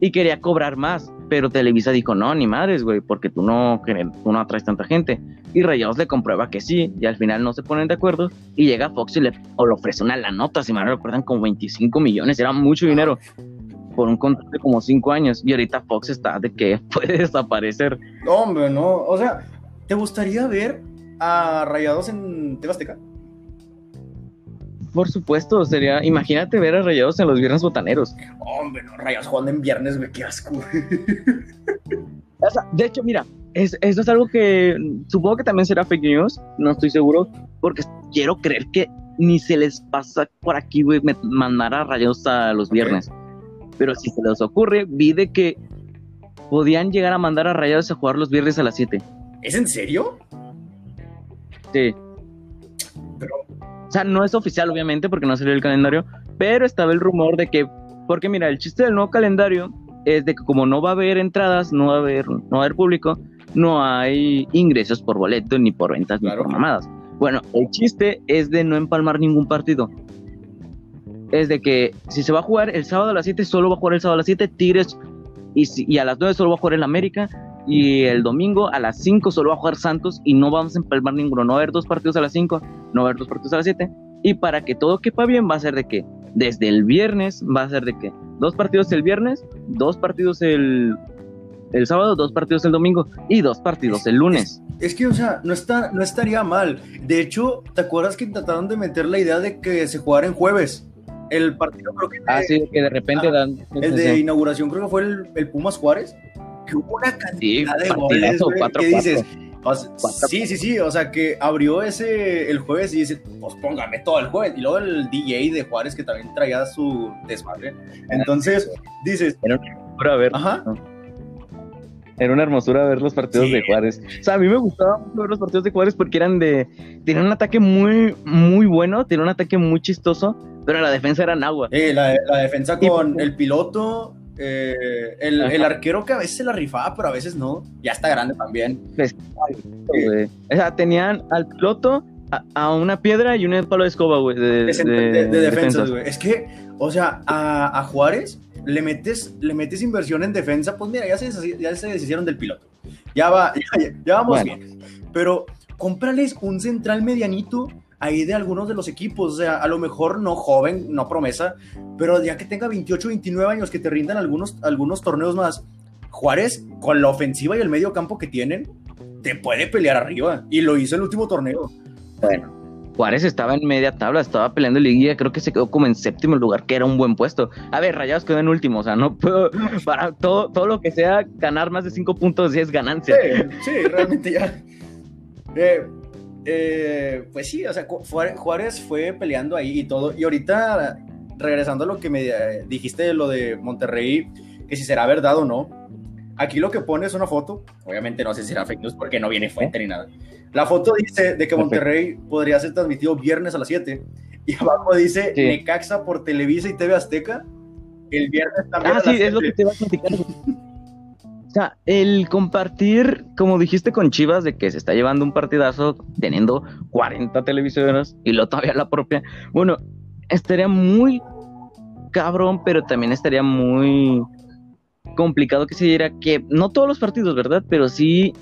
Y quería cobrar más, pero Televisa dijo, no, ni madres, güey, porque tú no, tú no atraes tanta gente. Y Rayados le comprueba que sí, y al final no se ponen de acuerdo. Y llega Fox y le, ofrece una la nota, si me recuerdan, como 25 millones, era mucho dinero por un contrato de como 5 años. Y ahorita Fox está de que [LAUGHS] puede desaparecer. hombre, no, o sea, ¿Te gustaría ver a Rayados en Tebasteca? Por supuesto, sería. Imagínate ver a Rayados en los viernes botaneros. Hombre, no, Rayados jugando en viernes, güey, qué asco. [LAUGHS] de hecho, mira, es, eso es algo que supongo que también será fake news, no estoy seguro, porque quiero creer que ni se les pasa por aquí, güey, mandar a Rayados a los viernes. Pero si se les ocurre, vi de que podían llegar a mandar a Rayados a jugar los viernes a las 7. ¿Es en serio? Sí. O sea, no es oficial, obviamente, porque no salió el calendario, pero estaba el rumor de que, porque mira, el chiste del nuevo calendario es de que como no va a haber entradas, no va a haber, no va a haber público, no hay ingresos por boleto, ni por ventas, ni por mamadas. Bueno, el chiste es de no empalmar ningún partido. es de que si se va a jugar el sábado a las 7, solo va a jugar el sábado a las 7, Tigres, y, y a las 9 solo va a jugar el América, y el domingo a las 5 solo va a jugar Santos, y no vamos a empalmar ninguno, no va a haber dos partidos a las 5, no va a haber dos partidos a las 7, y para que todo quepa bien va a ser de que desde el viernes va a ser de que dos partidos el viernes, dos partidos el, el sábado, dos partidos el domingo y dos partidos el lunes. Es, que, o sea, no, está, no estaría mal. De hecho, ¿te acuerdas que trataron de meter la idea de que se jugara en jueves? El partido creo que... ah, sí, que de repente ah, dan... El de inauguración creo que fue el, Pumas Juárez, hubo una cantidad de goles, que dices... sí, sí, sí, o sea que abrió ese el jueves y dice, pues póngame todo el jueves. Y luego el DJ de Juárez que también traía su desmadre. Entonces, dices... Pero a ver. Ajá. Era una hermosura ver los partidos de Juárez. O sea, a mí me gustaba mucho ver los partidos de Juárez porque eran de. Tenían un ataque muy, muy bueno, tenían un ataque muy chistoso, pero la defensa era en agua. Eh, la, defensa con el piloto, eh, el, el, arquero que a veces se la rifaba, pero a veces no. Ya está grande también. Pues, o sea, tenían al piloto, a, una piedra y un palo de escoba, güey. De, de, defensa, güey. Es que, o sea, a, a Juárez le metes, le metes inversión en defensa, pues mira, ya se, ya se deshicieron del piloto. Ya, va, [LAUGHS] ya, vamos bien. Pero cómprales un central medianito ahí de algunos de los equipos. O sea, a lo mejor no joven, no promesa, pero ya que tenga 28, 29 años, que te rindan algunos, algunos torneos más. Juárez, con la ofensiva y el medio campo que tienen, te puede pelear arriba. Y lo hizo el último torneo. Bueno, Juárez estaba en media tabla, estaba peleando liguilla, creo que se quedó como en séptimo lugar, que era un buen puesto. A ver, Rayados quedó en último, o sea, no puedo, [LAUGHS] para todo, todo lo que sea ganar más de cinco puntos ya es ganancia. Sí, realmente ya. Eh, eh, pues sí, o sea, Juárez fue peleando ahí y todo. Y ahorita, regresando a lo que me eh, dijiste de lo de Monterrey, que si será verdad o no, Aquí lo que pone es una foto, obviamente no sé si será fake news porque no viene fuente ni nada. La foto dice de que Monterrey podría ser transmitido viernes a las 7 y abajo dice Necaxa por Televisa y TV Azteca el viernes también. Ah, sí, es lo que te iba a platicar. O sea, el compartir, como dijiste con Chivas, de que se está llevando un partidazo teniendo 40 televisoras y lo todavía la propia. Bueno, estaría muy cabrón, pero también estaría muy complicado que se diera que no todos los partidos, ¿verdad? Pero sí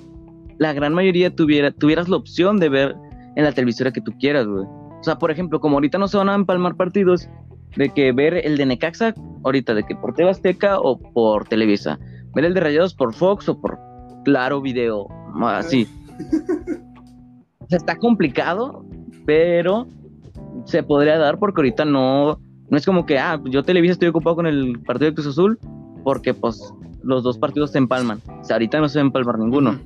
la gran mayoría tuviera, tuvieras la opción de ver en la televisora que tú quieras, güey. O sea, por ejemplo, como ahorita no se van a empalmar partidos, de que ver el de Necaxa, ahorita, de que por TV Azteca o por Televisa. Ver el de Rayados por Fox o por Claro Video, así. [LAUGHS] o sea, está complicado, pero se podría dar porque ahorita no, no es como que, ah, yo Televisa estoy ocupado con el partido de Cruz Azul, porque pues los dos partidos se empalman. O sea, ahorita no se va a empalmar ninguno.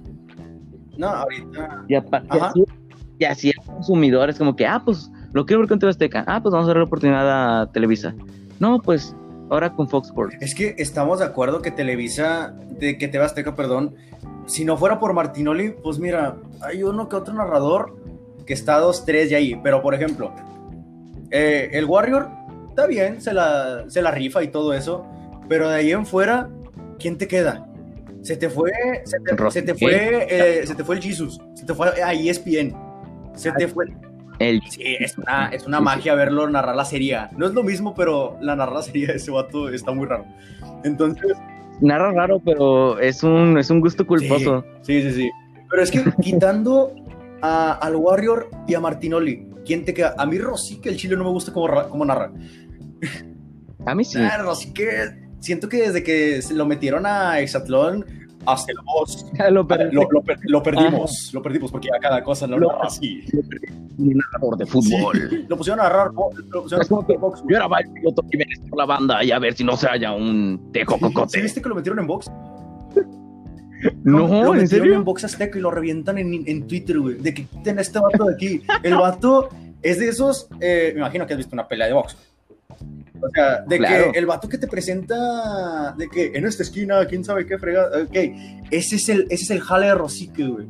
No, ahorita. Y, así, y consumidores como que, ah, pues lo quiero ver con TV Azteca. Ah, pues vamos a dar la oportunidad a Televisa. No, pues ahora con Fox Sports. Es que estamos de acuerdo que Televisa, de que TV Azteca, perdón, si no fuera por Martinoli, pues mira, hay uno que otro narrador que está dos, tres y ahí. Pero por ejemplo, eh, el Warrior está bien, se la, se la rifa y todo eso pero de ahí en fuera, ¿quién te queda? Se te fue, se te, fue, eh, se te fue el Jesus, se te fue a ESPN, se te fue. El... Sí, es una, [LAUGHS] es una magia verlo narrar la serie. No es lo mismo, pero la narrar la serie de ese vato está muy raro. Entonces. Narra raro, pero es un, es un gusto culposo. Sí, sí, sí. Pero es que quitando a, al Warrior y a Martinoli, ¿quién te queda? A mí Rosique, el chile no me gusta cómo, cómo narra. A mí sí. Ah, Rosique siento que desde que lo metieron a Exatlón, hasta el boss, lo, lo, perdimos, lo perdimos porque a cada cosa lo, narra así. Un narrador de fútbol. lo pusieron a narrar. Lo pusieron a box. Yo era el piloto Jiménez por la banda y a ver si no se haya un tejo cocote. ¿Sí viste que lo metieron en box? No, lo ¿en serio? en box azteca y lo revientan en, en Twitter, güey. De que quiten a este vato de aquí. El vato es de esos. Eh, me imagino que has visto una pelea de box. O sea, de que el vato que te presenta, de que en esta esquina, quién sabe qué frega, ok, ese es el, ese es el jale de Rosique, güey.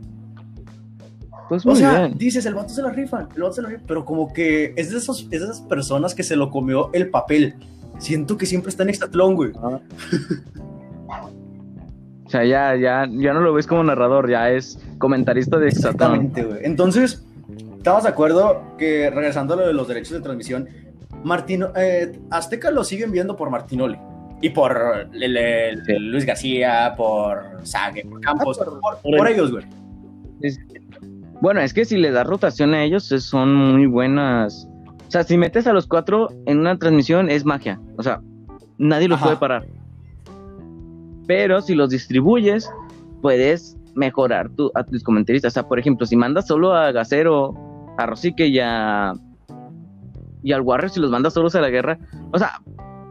Pues o sea, dices, el vato se la rifa, el vato se la rifa, pero como que es de, esos, es de esas personas que se lo comió el papel. Siento que siempre está en extatlón, güey. Ah. o sea, ya, ya, ya no lo ves como narrador, ya es comentarista de extatlón. Exactamente, güey. Entonces, estamos de acuerdo que regresando a lo de los derechos de transmisión, Martino, eh, Azteca lo siguen viendo por Martinoli. Y por Sí. Luis García, por Sague, por Campos, Ah, por- por, por por el- ellos, güey. Es- Bueno, es que si le das rotación a ellos, son muy buenas. O sea, si metes a los cuatro en una transmisión, es magia. O sea, nadie los Ajá. puede parar. Pero si los distribuyes, puedes mejorar tu, a tus comentaristas. O sea, por ejemplo, si mandas solo a Gacero, a Rosique y a. Y al Warrior, si los mandas solos a la guerra. O sea,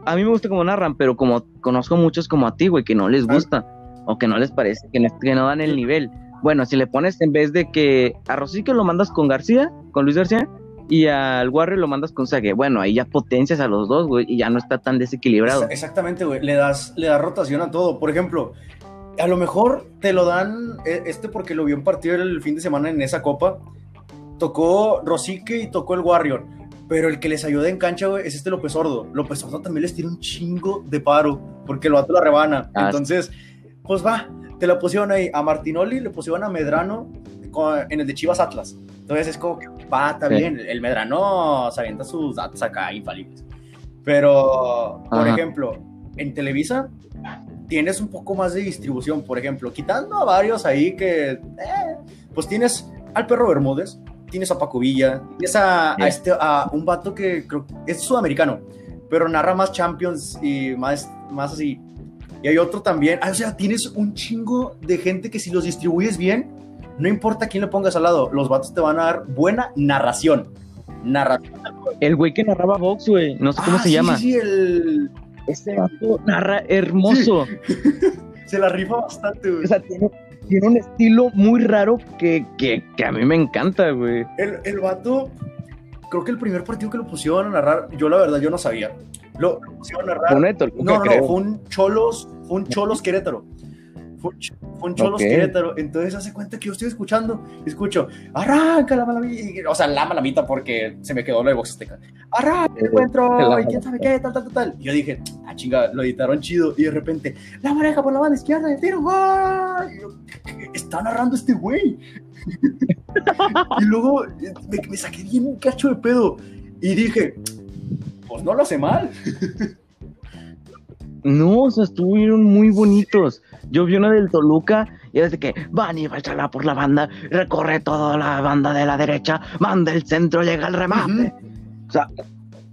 a mí me gusta como narran, pero como conozco muchos como a ti, güey, que no les Ah. gusta. O que no les parece, que no, que no dan el nivel. Bueno, si le pones en vez de que a Rosique lo mandas con García, con Luis García, y al Warrior lo mandas con Sague, bueno, ahí ya potencias a los dos, güey, y ya no está tan desequilibrado. Exa- Exactamente, güey. Le das, le das rotación a todo. Por ejemplo, a lo mejor te lo dan eh, este porque lo vio en partido el fin de semana en esa copa. Tocó Rosique y tocó el Warrior. Pero el que les ayuda en cancha, güey, es este López Sordo. López Sordo también les tira un chingo de paro porque el vato la rebana. Ah, Entonces, pues va, te la pusieron ahí. A Martinoli le pusieron a Medrano en el de Chivas Atlas. Entonces es como que va, está Sí. bien. El Medrano se avienta sus datos acá infalibles. Pero, por Ajá. ejemplo, en Televisa tienes un poco más de distribución. Por ejemplo, quitando a varios ahí que, eh, pues tienes al Perro Bermúdez, tienes a Paco Villa, tienes a, Sí. a este, a un vato que creo es sudamericano, pero narra más Champions y más, más así. Y hay otro también. Ah, o sea, tienes un chingo de gente que si los distribuyes bien, no importa quién le pongas al lado, los vatos te van a dar buena narración. Narración. El güey que narraba Vox, güey, no sé cómo Ah, se sí, llama. Sí, sí, el... Este vato narra hermoso. [LAUGHS] se la rifa bastante, güey. O sea, tiene, tiene un estilo muy raro que, que, que a mí me encanta, güey. El, el vato, creo que el primer partido que lo pusieron a narrar, yo la verdad, yo no sabía. Lo, lo pusieron a narrar. Toluca, no, no, no, fue un Cholos, fue un [LAUGHS] Cholos Querétaro. Fue un, Cholos Ok. Querétaro. Entonces hace cuenta que yo estoy escuchando, escucho, arranca la malamita, o sea, la malamita porque se me quedó lo de Box Azteca. Arranca el La encuentro, y quién sabe qué, tal, tal, tal, tal. Y yo dije, ah, chinga, lo editaron chido. Y de repente, la maneja por la banda izquierda, el tiro, yo, ¿qué está narrando este güey? [LAUGHS] y luego eh, me, me saqué bien un cacho de pedo. Y dije, pues no lo hace mal. [LAUGHS] No, o sea, estuvieron muy bonitos. Yo vi uno del Toluca y es de que van y chala por la banda, recorre toda la banda de la derecha, manda el centro, llega el remate. O sea,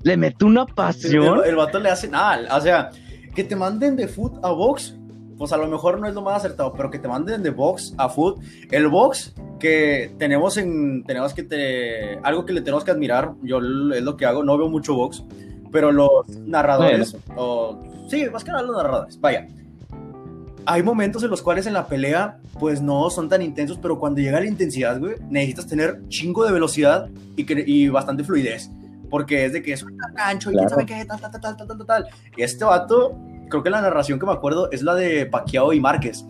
le mete una pasión. El, el vato le hace nada. O sea, que te manden de foot a box, pues a lo mejor no es lo más acertado, pero que te manden de box a foot. El box que tenemos en. Tenemos que te. Algo que le tenemos que admirar. Yo es lo que hago, no veo mucho box, pero los narradores. o- sí, más que nada los narradores. Vaya. Hay momentos en los cuales en la pelea, pues no son tan intensos, pero cuando llega la intensidad, güey, necesitas tener chingo de velocidad y, que- y bastante fluidez. Porque es de que es un gancho y quién sabe qué, tal, tal, tal, tal, tal, tal, este vato, creo que la narración que me acuerdo es la de Pacquiao y Márquez.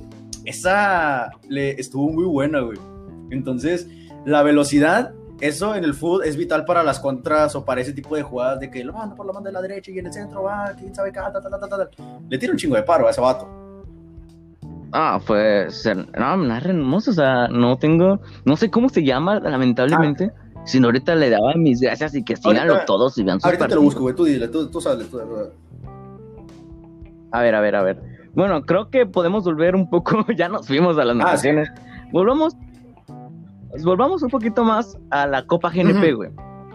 Esa le estuvo muy buena, güey. Entonces, la velocidad, eso en el fútbol es vital para las contras o para ese tipo de jugadas de que lo manda por la banda de la derecha y en el centro va, quién sabe qué, tal, tal, tal, tal. Le tira un chingo de paro a ese vato. Ah, fue. ser- No, narra hermoso. O sea, no tengo. No sé cómo se llama, lamentablemente. Si no, ahorita le daba mis gracias y que síganlo todos y vean sus Ahorita te lo busco, güey. Tú dile, tú, tú sabes. Tú, A ver, a ver, a ver. Bueno, creo que podemos volver un poco. [LAUGHS] Ya nos fuimos a las Ah, narraciones. Volvamos. Volvamos un poquito más a la Copa GNP, güey.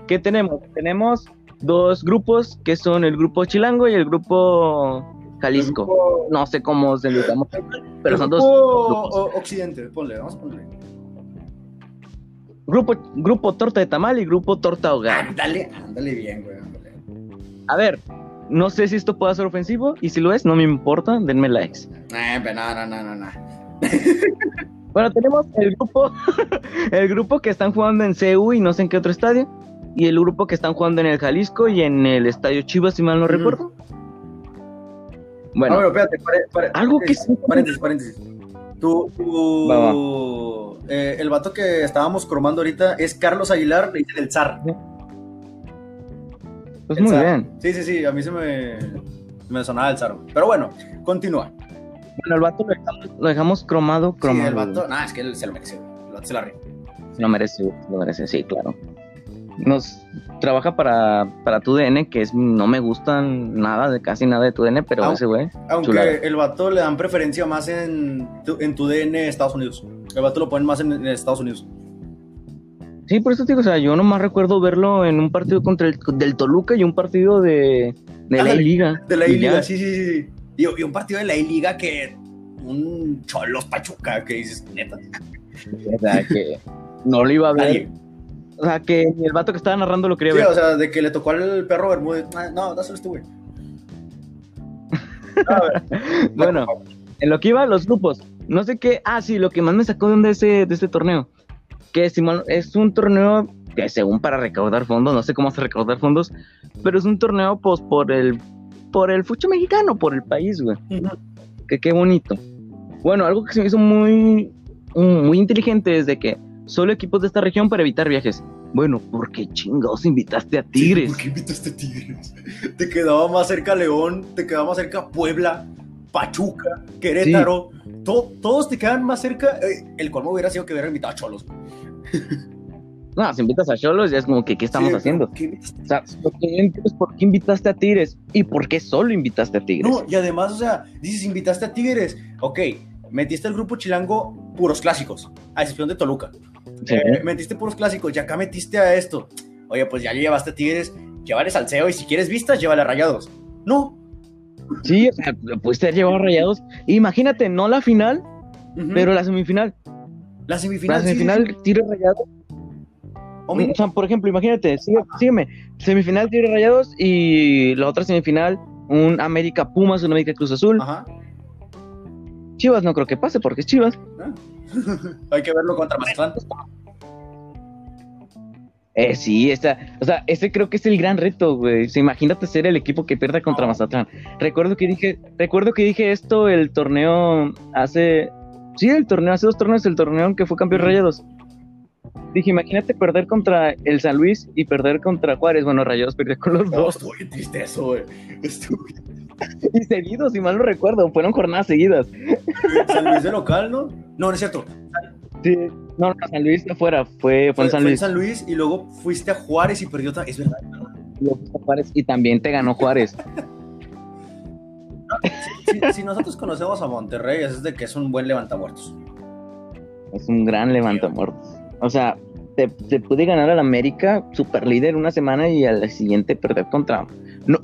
¿Qué tenemos? Tenemos dos grupos que son el grupo Chilango y el grupo Jalisco. Grupo- No sé cómo se les llama, pero son dos grupo grupos. Occidente, ponle, vamos a ponerle. Grupo, grupo Torta de Tamal y grupo Torta Ahogada. Ándale, ándale bien, güey. ándale. A ver, no sé si esto pueda ser ofensivo y si lo es, no me importa, denme likes. Eh, pero no, no, no, no, no. [LAUGHS] Bueno, tenemos el grupo, [LAUGHS] el grupo que están jugando en CU y no sé en qué otro estadio, y el grupo que están jugando en el Jalisco y en el Estadio Chivas, si mal no recuerdo. Ah, Bueno, bueno, espérate, pare- pare- Algo que paréntesis, sí- Paréntesis, paréntesis. Tú, tú- Va, eh, el vato que estábamos cromando ahorita es Carlos Aguilar, le dicen el zar. pues el muy zar. bien. Sí, sí, sí, a mí se me, me sonaba el zar. Pero bueno, continúa. Bueno, el vato lo dejamos, lo dejamos cromado, Sí, cromado. el vato, nah, es que él se lo merece. El vato se la ríe. Lo merece, lo merece, sí, claro. Nos trabaja para, para TUDN, que es, no me gustan nada, de casi nada de TUDN, pero Au- ese güey. Aunque Chulada. el vato le dan preferencia más en tu, en tu DN Estados Unidos. El vato lo ponen más en, en Estados Unidos. Sí, por eso te digo, o sea, yo nomás recuerdo verlo en un partido contra el del Toluca y un partido de, de la Liga. De la ya. sí, sí, sí. Y, y un partido de la I-Liga que. Un Cholos Pachuca, que dices, neta. [LAUGHS] O sea, que no lo iba a ver. Nadie. O sea, que el vato que estaba narrando lo quería Sí, ver. o sea, de que le tocó al perro Bermúdez. Ah, no, dáselo [LAUGHS] a este güey. Bueno, en lo que iba, los grupos. No sé qué. Ah, sí, lo que más me sacó de, onda ese, de este torneo. Que Simón, es un torneo que según para recaudar fondos, no sé cómo hace recaudar fondos, pero es un torneo pues por el por el fucho mexicano, por el país, güey. Que qué bonito. Bueno, algo que se me hizo muy muy inteligente es de que solo equipos de esta región para evitar viajes. Bueno, ¿por qué chingados invitaste a Tigres? ¿Por qué invitaste a Tigres? Te quedaba más cerca León, te quedaba más cerca Puebla, Pachuca, Querétaro. To- todos te quedan más cerca. Eh, el colmo hubiera sido que hubiera invitado a Cholos. [LAUGHS] No, si invitas a Cholos ya es como que ¿qué estamos Sí, haciendo? O sea, lo que entiendo es por qué invitaste a Tigres y por qué solo invitaste a Tigres. No, y además, o sea, dices, invitaste a Tigres. Ok, metiste el grupo chilango puros clásicos, a excepción de Toluca. Sí. Eh, metiste puros clásicos, y acá metiste a esto. Oye, pues ya llevaste a Tigres, llévale salseo y si quieres vistas, llévale a rayados. No. Sí, o sea, pudiste haber llevado a rayados. Imagínate, no la final, pero la semifinal. la semifinal. La semifinal, sí. Tigres rayados. Hombre, O sea, por ejemplo, imagínate, sígueme. Semifinal, Tigres rayados y la otra semifinal, un América Pumas, un América Cruz Azul. Ajá. Chivas no creo que pase porque es Chivas. [LAUGHS] Hay que verlo contra Mazatlán. Eh, sí, esa, o sea, ese creo que es el gran reto, güey. Imagínate ser el equipo que pierda contra Mazatlán. Recuerdo que dije, recuerdo que dije esto el torneo hace, sí, el torneo hace dos torneos, el torneo en que fue campeón. Rayados. Dije, imagínate perder contra el San Luis y perder contra Juárez. Bueno, Rayados perdió con los No, dos estuvo bien triste eso, güey. Estuvo y seguidos, si mal no recuerdo, fueron jornadas seguidas. San Luis de local, ¿no? No, no es cierto. Sí. No, no, San Luis no fuera, fue, fue Fue, en San fue en Luis. San Luis y luego fuiste a Juárez y perdió. otra- Es verdad. Y luego fue a Juárez, y también te ganó Juárez. Si, si nosotros conocemos a Monterrey, es de que es un buen levantamuertos. Es un gran levantamuertos. O sea, te, te puede ganar al América, super líder, una semana y al siguiente perder contra. No,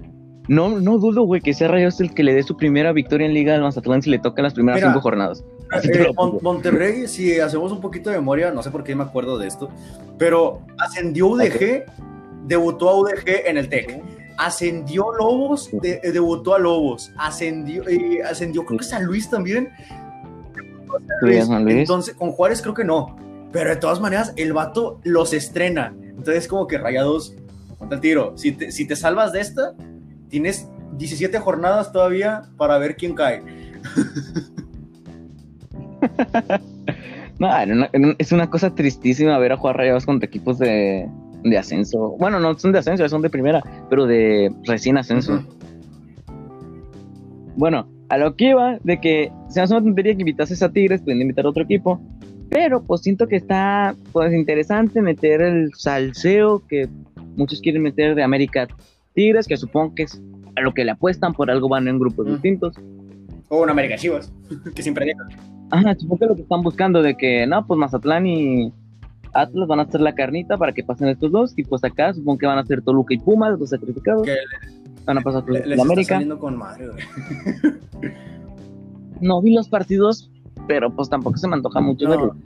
no, no dudo, güey, que sea Rayos el que le dé su primera victoria en Liga al Mazatlán si le toca las primeras Mira, cinco jornadas. Eh, Mon-. Monterrey, si hacemos un poquito de memoria, no sé por qué me acuerdo de esto, pero ascendió UDG, debutó a UDG en el TEC. Ascendió Lobos, de- eh, debutó a Lobos. Ascendió, eh, ascendió creo que San Luis también. San Luis. Entonces, con Juárez creo que no. Pero de todas maneras, el vato los estrena. Entonces, como que rayados, ponte el tiro. Si te, si te salvas de esta, tienes 17 jornadas todavía para ver quién cae. [LAUGHS] No, era una- un- es una cosa tristísima ver a jugar Rayados contra equipos de, de ascenso. Bueno, no son de ascenso, son de primera, pero de recién ascenso. Bueno, a lo que iba, de que se me hace una tontería que invitases a Tigres, pueden invitar a otro equipo, pero pues siento que está pues interesante meter el salseo que muchos quieren meter de América Tigres, que supongo que es a lo que le apuestan, por algo van en grupos Mm. distintos. O un América Chivas, [LAUGHS] que siempre llega. Ajá, supongo que lo que están buscando de que, no, pues Mazatlán y Atlas van a hacer la carnita para que pasen estos dos, y pues acá supongo que van a ser Toluca y Pumas, los sacrificados, Que van a pasar por la está América. saliendo con madre, güey. [LAUGHS] No vi los partidos, pero pues tampoco se me antoja mucho No. verlo.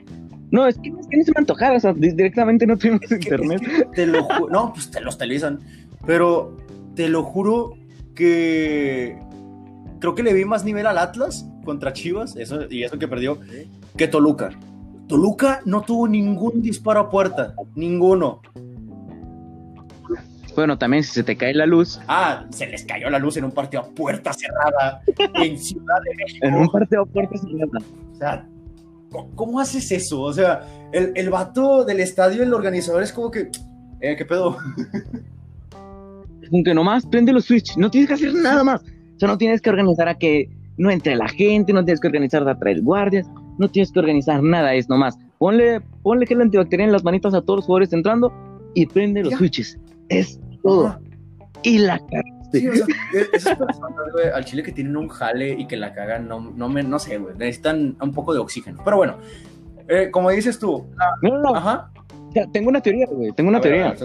No, es que, es que no se me antojara, o sea, di- directamente no tuvimos Es que- internet. es que te lo No, pues te los televisan. Pero te lo juro que. Creo que le vi más nivel al Atlas contra Chivas, eso, y eso que perdió, que Toluca. Toluca no tuvo ningún disparo a puerta, ninguno. Bueno, también si se te cae la luz Ah, se les cayó la luz en un partido a puerta cerrada en Ciudad de México. en un partido a puerta cerrada. O sea, ¿cómo, haces eso? O sea, el, el vato del estadio, el organizador, es como que. Eh, ¿Qué pedo? Aunque nomás prende los switch, no tienes que hacer nada más. O sea, no tienes que organizar a que no entre la gente, no tienes que organizar a traer guardias, no tienes que organizar nada, es nomás. Ponle, ponle gel antibacterial en las manitas a todos los jugadores entrando, y prende los Ya. switches. Es todo. Ajá. Y la cagaste. Sí, o sea, [LAUGHS] esas personas, güey, al chile que tienen un jale y que la cagan, no, no, me, no sé, güey, necesitan un poco de oxígeno. Pero bueno, eh, como dices tú, No, no, no. ajá. O sea, tengo una teoría, güey. Tengo una A teoría. ver.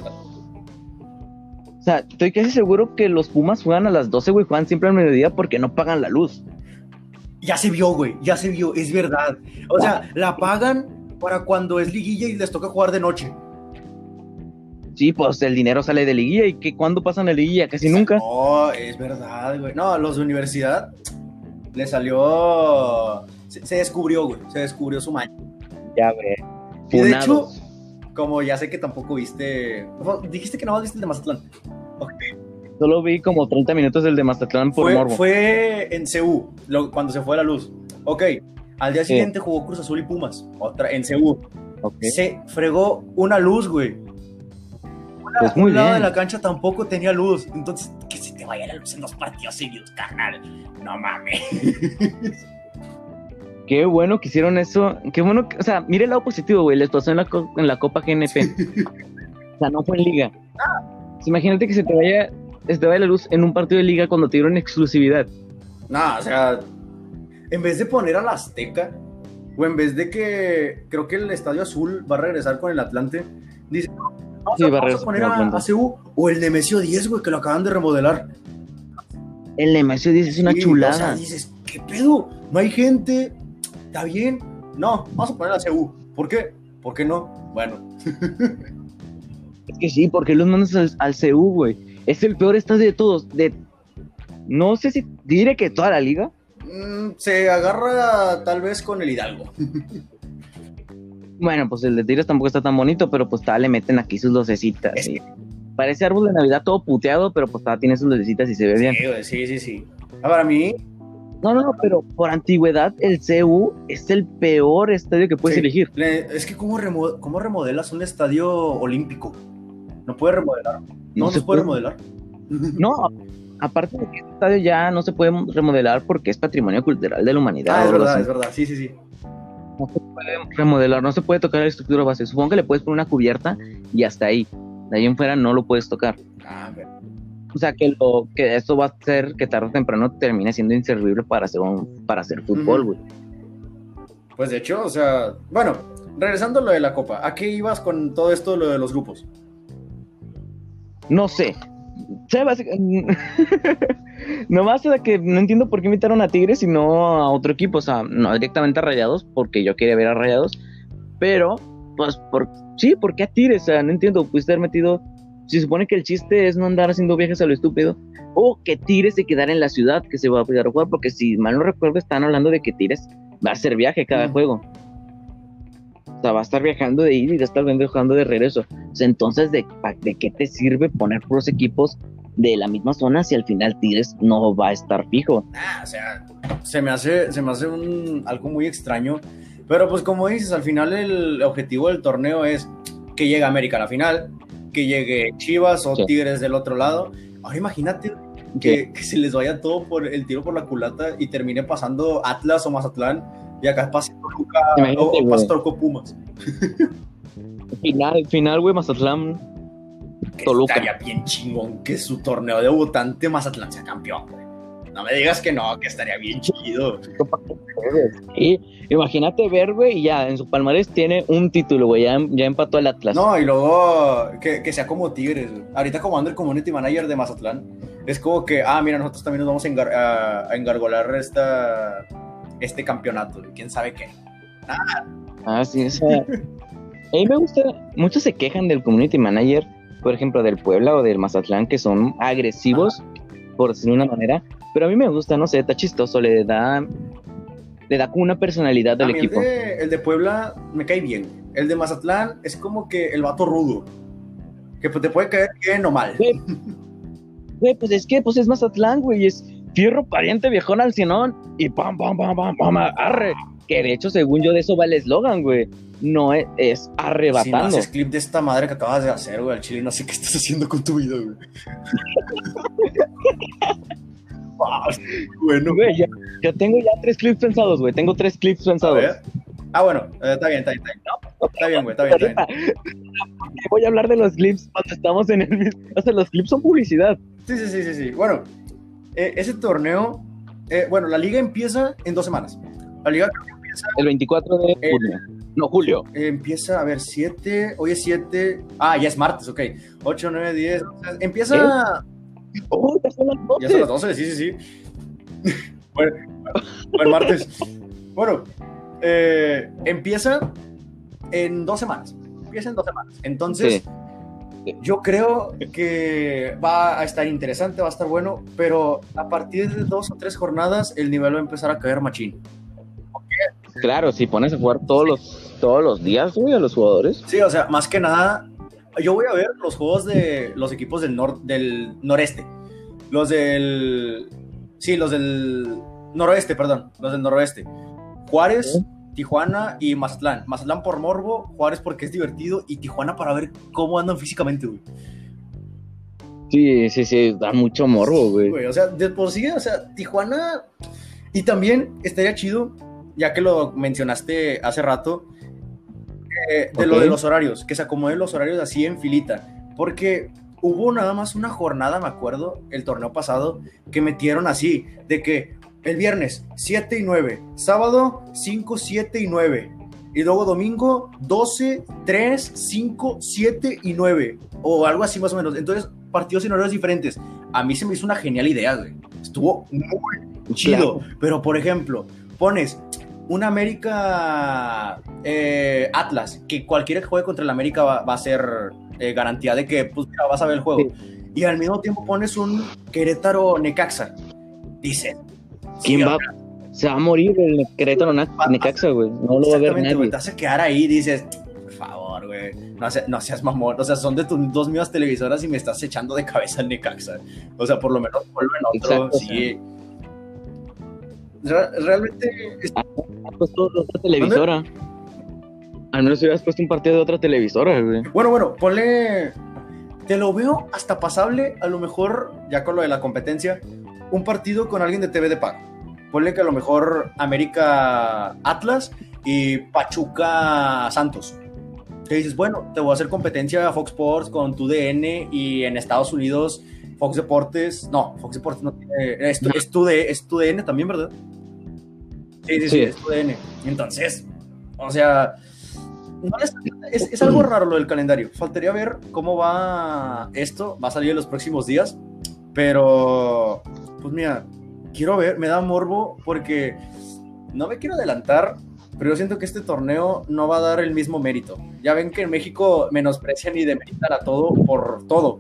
O sea, estoy casi seguro que los Pumas juegan a las 12, güey. Juegan siempre al mediodía porque no pagan la luz. Ya se vio, güey, ya se vio, es verdad. O sea, la pagan para cuando es liguilla y les toca jugar de noche. Sí, pues el dinero sale de liguilla. ¿Y que cuándo pasan la liguilla? Casi nunca. No, es verdad, güey. No, los de universidad le salió. Se, se descubrió, güey. Se descubrió su maña. Ya, güey. Y de hecho, como ya sé que tampoco viste. Dijiste que no viste el de Mazatlán. Ok. Solo vi como 30 minutos del de Mazatlán por Fue, morbo. fue en CU, lo- cuando se fue la luz. Ok. Al día Sí. siguiente jugó Cruz Azul y Pumas. Otra en CU. Ok. Se fregó una luz, güey. Pues muy un lado de bien. la cancha tampoco tenía luz. Entonces, que se te vaya la luz en los partidos seguidos, carnal. No mames. [LAUGHS] Qué bueno que hicieron eso. Qué bueno que, o sea, mire el lado positivo, güey. Les pasó en la, en la Copa GNP. O sea, no fue en Liga. Pues Imagínate que se te vaya, se te vaya la luz en un partido de Liga cuando te dieron exclusividad. No, o sea, en vez de poner a la Azteca, o en vez de que creo que el Estadio Azul va a regresar con el Atlante, dice, vamos, Sí, a, vamos poner a, CU, o el Nemesio 10, güey, que lo acaban de remodelar. El Nemesio dice es una Sí, chulada. O sea, dices, ¿qué pedo? No hay gente, está bien. No, vamos a poner a CU. ¿Por qué? ¿Por qué no? Bueno, Es que sí, porque los mandas al, al CU, güey. Es el peor estadio de todos. De, no sé si diré que toda la liga. mm, se agarra tal vez con el Hidalgo. [LAUGHS] Bueno, pues el de Tigres tampoco está tan bonito, pero pues todavía le meten aquí sus lucecitas. Es- y Parece árbol de Navidad todo puteado, pero pues tiene sus lucecitas y se ve bien. Sí, güey, sí, sí, sí. Ah, Para mí, No, no, no, pero por antigüedad el CU es el peor estadio que puedes Sí. elegir. Le- es que ¿cómo, remo- cómo remodelas un estadio olímpico? No puede remodelar. No, no se puede remodelar. No, aparte de que este estadio ya no se puede remodelar porque es patrimonio cultural de la humanidad. Ah, es verdad, es verdad. Sí, sí, sí. No se puede remodelar, no se puede tocar la estructura base. Supongo que le puedes poner una cubierta y hasta ahí. De ahí en fuera no lo puedes tocar. Ah, O sea que lo que esto va a hacer que tarde o temprano termine siendo inservible para hacer un, para hacer fútbol, güey. Pues de hecho, o sea, bueno, regresando a lo de la copa, ¿a qué ibas con todo esto, lo de los grupos? No sé. Básicamente- [LAUGHS] Nomás de que no entiendo por qué invitaron a Tigres y no a otro equipo. O sea, no directamente a Rayados, porque yo quería ver a Rayados. Pero, pues, por, sí, ¿por qué a Tigres? O sea, no entiendo. Pudiste haber metido. Se supone que el chiste es no andar haciendo viajes a lo estúpido. O que Tigres se quedara en la ciudad que se va a poder jugar. Porque si mal no recuerdo, están hablando de que Tigres va a hacer viaje cada Mm. juego. O sea, va a estar viajando de ida y va a estar viajando de regreso. O sea, entonces, ¿de, ¿de qué te sirve poner puros equipos de la misma zona si al final Tigres no va a estar fijo? Ah, o sea, se me hace, se me hace un, algo muy extraño. Pero pues como dices, al final el objetivo del torneo es que llegue América a la final, que llegue Chivas o Sí. Tigres del otro lado. Ahora imagínate que, que se les vaya todo por el tiro por la culata y termine pasando Atlas o Mazatlán y acá pase Toluca o, pase Torco Pumas. Final, final, güey, Mazatlán. Que Toluca. estaría bien chingón que su torneo debutante Mazatlán sea campeón, güey. No me digas que no, que estaría bien chido. Y imagínate ver, güey, y ya en su palmarés tiene un título, güey, ya, ya empató al Atlas. No, y luego que, que sea como Tigres. güey. Ahorita como ando el community manager de Mazatlán, es como que, ah, mira, nosotros también nos vamos a, engar- a- a engargolar esta, este campeonato. ¿Quién sabe qué? Ah, sí, o sea, a mí me gusta, muchos se quejan del community manager, por ejemplo, del Puebla o del Mazatlán, que son agresivos, por decirlo de una manera, pero a mí me gusta, no sé, está chistoso, le da, le da como una personalidad al mí el equipo. de, el de Puebla me cae bien. El de Mazatlán es como que el vato rudo. Que pues, te puede caer bien o mal. [LAUGHS] Güey, pues es que, pues es Mazatlán, güey, es fierro pariente viejón al cienón, y pam, pam, pam, pam, pam, arre. Que de hecho, según yo, de eso va el eslogan, güey. No es, es Si no arrebatando. haces clip de esta madre que acabas de hacer, güey, al chile, no sé qué estás haciendo con tu vida, güey. [LAUGHS] Bueno. Güey, ya- tengo ya tres clips pensados, güey. Tengo tres clips pensados. Ah, bueno, eh, está bien, está bien, está bien. Está bien, güey, está bien, está bien. [LAUGHS] Voy a hablar de los clips cuando estamos en el mismo. O sea, los clips son publicidad. Sí, sí, sí, sí, sí. Bueno, eh, ese torneo, eh, bueno, la liga empieza en dos semanas. La liga empieza, El 24 de Eh, junio. No, julio. empieza, a ver, 7, hoy es 7, ah, ya es martes, ok. 8, 9, 10, empieza, Oh, ya son las 12. ya son las 12, sí, sí, sí. [LAUGHS] bueno, buen martes. Bueno, eh, empieza en dos semanas. Empieza en dos semanas. Entonces, Sí. Yo creo que va a estar interesante, va a estar bueno, pero a partir de dos o tres jornadas el nivel va a empezar a caer machín. Claro, si pones a jugar todos los, todos los días, güey, a los jugadores. Sí, o sea, más que nada, yo voy a ver los juegos de los equipos del, nor del noreste. Los del... Sí, los del noroeste, perdón. Los del noroeste. Juárez, Tijuana y Mazatlán. Mazatlán por morbo, Juárez porque es divertido y Tijuana para ver cómo andan físicamente, güey. Sí, sí, sí, da mucho morbo, güey. Güey, O sea, de por sí, o sea, Tijuana... Y también estaría chido, ya que lo mencionaste hace rato, eh, de lo de los horarios, que se acomoden los horarios así en filita. Porque hubo nada más una jornada, me acuerdo, el torneo pasado, que metieron así, de que el viernes 7 y 9, sábado 5, 7 y 9, y luego domingo 12, 3, 5, 7 y 9, o algo así más o menos. Entonces, partidos en horarios diferentes. A mí se me hizo una genial idea, güey. Estuvo muy chido. Claro. Pero, por ejemplo, pones un América eh, Atlas, que cualquiera que juegue contra el América va, va a ser eh, garantía de que pues, mira, vas a ver el juego. Y al mismo tiempo pones un Querétaro Necaxa. Dice. ¿Quién va? Se va a morir el Querétaro Necaxa, güey. No lo va a ver nadie. Te hace quedar ahí y dices, por favor, güey. No, se- no seas mamón. O sea, son de tus dos mismas televisoras y me estás echando de cabeza el Necaxa. O sea, por lo menos vuelve en otro. Exacto, sí. Re- realmente Has puesto otra televisora. Al menos hubieras puesto un partido de otra televisora, güey. Bueno, bueno, ponle. Te lo veo hasta pasable, a lo mejor, ya con lo de la competencia, un partido con alguien de TV de pago. Ponle que a lo mejor América Atlas y Pachuca Santos. Que dices, bueno, te voy a hacer competencia a Fox Sports con tu DN y en Estados Unidos Fox Deportes. No, Fox Deportes no tiene. Es, tu- es, tu, es tu DN también, ¿verdad? Sí, sí, sí, es tu DN. Entonces, o sea, no les- es, es algo raro lo del calendario. Faltaría ver cómo va esto. Va a salir en los próximos días. Pero, pues mira, quiero ver, me da morbo porque no me quiero adelantar, pero yo siento que este torneo no va a dar el mismo mérito. Ya ven que en México menosprecian y demeritan a todo por todo.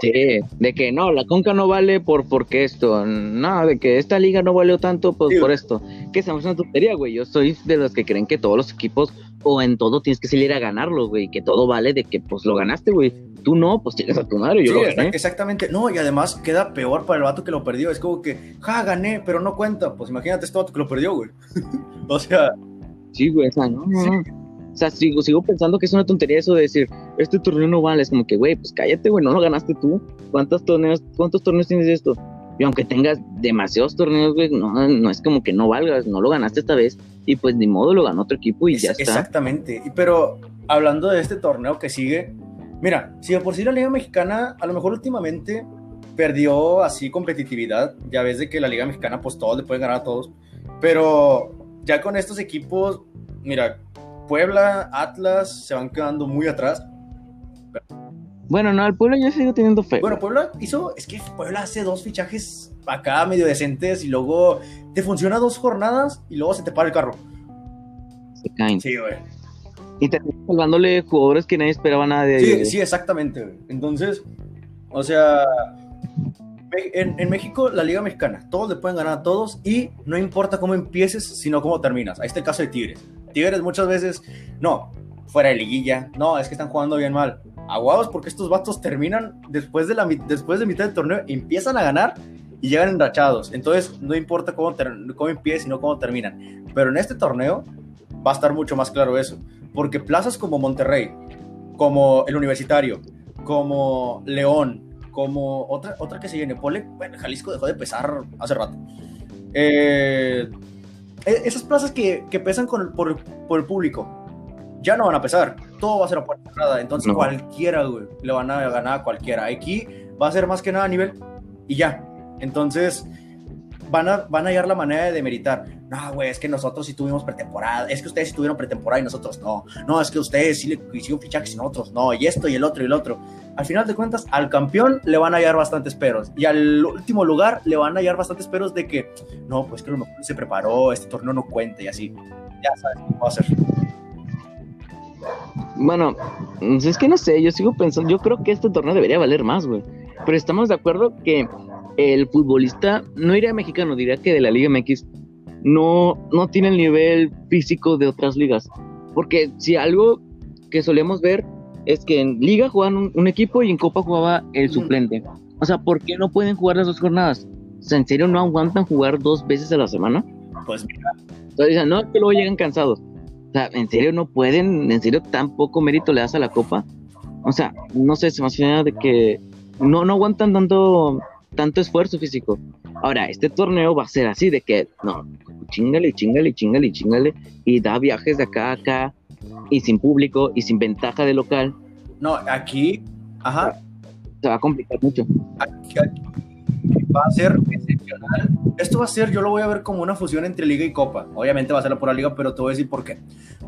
Sí, de que no, la Conca no vale por porque esto, no, de que esta liga no valió tanto pues, Sí. por esto. Que es una tontería, güey. Yo soy de los que creen que todos los equipos o en todo tienes que salir a ganarlo, güey. Que todo vale de que pues lo ganaste, güey. Tú no, pues tienes a tu madre, yo Sí, lo gané. exactamente. No, y además queda peor para el vato que lo perdió. Es como que, ja, gané, pero no cuenta. Pues imagínate este vato que lo perdió, güey. [LAUGHS] o sea, Sí, güey, o sea, no, no, no. O sea, sigo, sigo pensando que es una tontería eso de decir, este torneo no vale. Es como que, güey, pues cállate, güey, no lo ganaste tú. ¿Cuántos torneos, cuántos torneos tienes de esto? Y aunque tengas demasiados torneos, güey, no, no es como que no valgas, no lo ganaste esta vez. Y pues ni modo, lo ganó otro equipo y es- ya está. exactamente. Pero hablando de este torneo que sigue, mira, si de por sí la Liga Mexicana, a lo mejor últimamente perdió así competitividad. Ya ves de que la Liga Mexicana, pues todos le pueden ganar a todos. Pero ya con estos equipos, mira, Puebla, Atlas se van quedando muy atrás. Bueno, no, al pueblo ya sigo teniendo fe. Bueno, Puebla hizo, es que Puebla hace dos fichajes acá medio decentes y luego te funciona dos jornadas y luego se te para el carro. se caen. Sí, güey. Y terminan salvándole jugadores que nadie esperaba nada de Sí, ellos. sí, exactamente, güey. Entonces, o sea, en, en México, la Liga Mexicana, todos le pueden ganar a todos y no importa cómo empieces, sino cómo terminas. Ahí está el caso de Tigres. Tigres muchas veces, no, fuera de liguilla, no, es que están jugando bien mal. Aguados porque estos vatos terminan después de, la, después de mitad del torneo, empiezan a ganar y llegan enrachados. Entonces, no importa cómo, cómo empiecen, sino cómo terminan. Pero en este torneo va a estar mucho más claro eso. Porque plazas como Monterrey, como el Universitario, como León, como otra, otra que se viene, Pole, bueno, Jalisco dejó de pesar hace rato. Eh, e, esas plazas que, que pesan con por, por, el público, ya no van a pesar. Todo va a ser a puerta cerrada. Entonces, cualquiera, güey, le van a ganar a cualquiera. Aquí va a ser más que nada a nivel y ya. Entonces, van a, van a hallar la manera de demeritar. No, güey, es que nosotros sí tuvimos pretemporada. Es que ustedes sí tuvieron pretemporada y nosotros no. No, es que ustedes sí le hicieron fichajes y nosotros no. Y esto y el otro y el otro. Al final de cuentas, al campeón le van a hallar bastantes peros. Y al último lugar le van a hallar bastantes peros de que, no, pues que lo mejor se preparó, este torneo no cuenta y así. Ya sabes cómo va a ser. Bueno, es que no sé, yo sigo pensando, yo creo que este torneo debería valer más, güey. Pero estamos de acuerdo que el futbolista, no iría mexicano, diría que de la Liga MX, no, no tiene el nivel físico de otras ligas. Porque si algo que solemos ver es que en Liga jugaban un, equipo y en Copa jugaba el suplente. O sea, ¿por qué no pueden jugar las dos jornadas? O sea, ¿en serio no aguantan jugar dos veces a la semana? Pues mira. Entonces dicen, no, que luego llegan cansados. O sea, ¿en serio no pueden? ¿En serio tan poco mérito le das a la Copa? O sea, no sé, se me hace de que no, no aguantan tanto tanto esfuerzo físico. Ahora, este torneo va a ser así, de que, no, chingale, chingale, chingale, chingale, y da viajes de acá a acá, y sin público, y sin ventaja de local. No, aquí, ajá. Se va a complicar mucho. Aquí, va a ser excepcional. Esto va a ser, yo lo voy a ver como una fusión entre liga y copa. Obviamente va a ser la pura liga, pero te voy a decir por qué.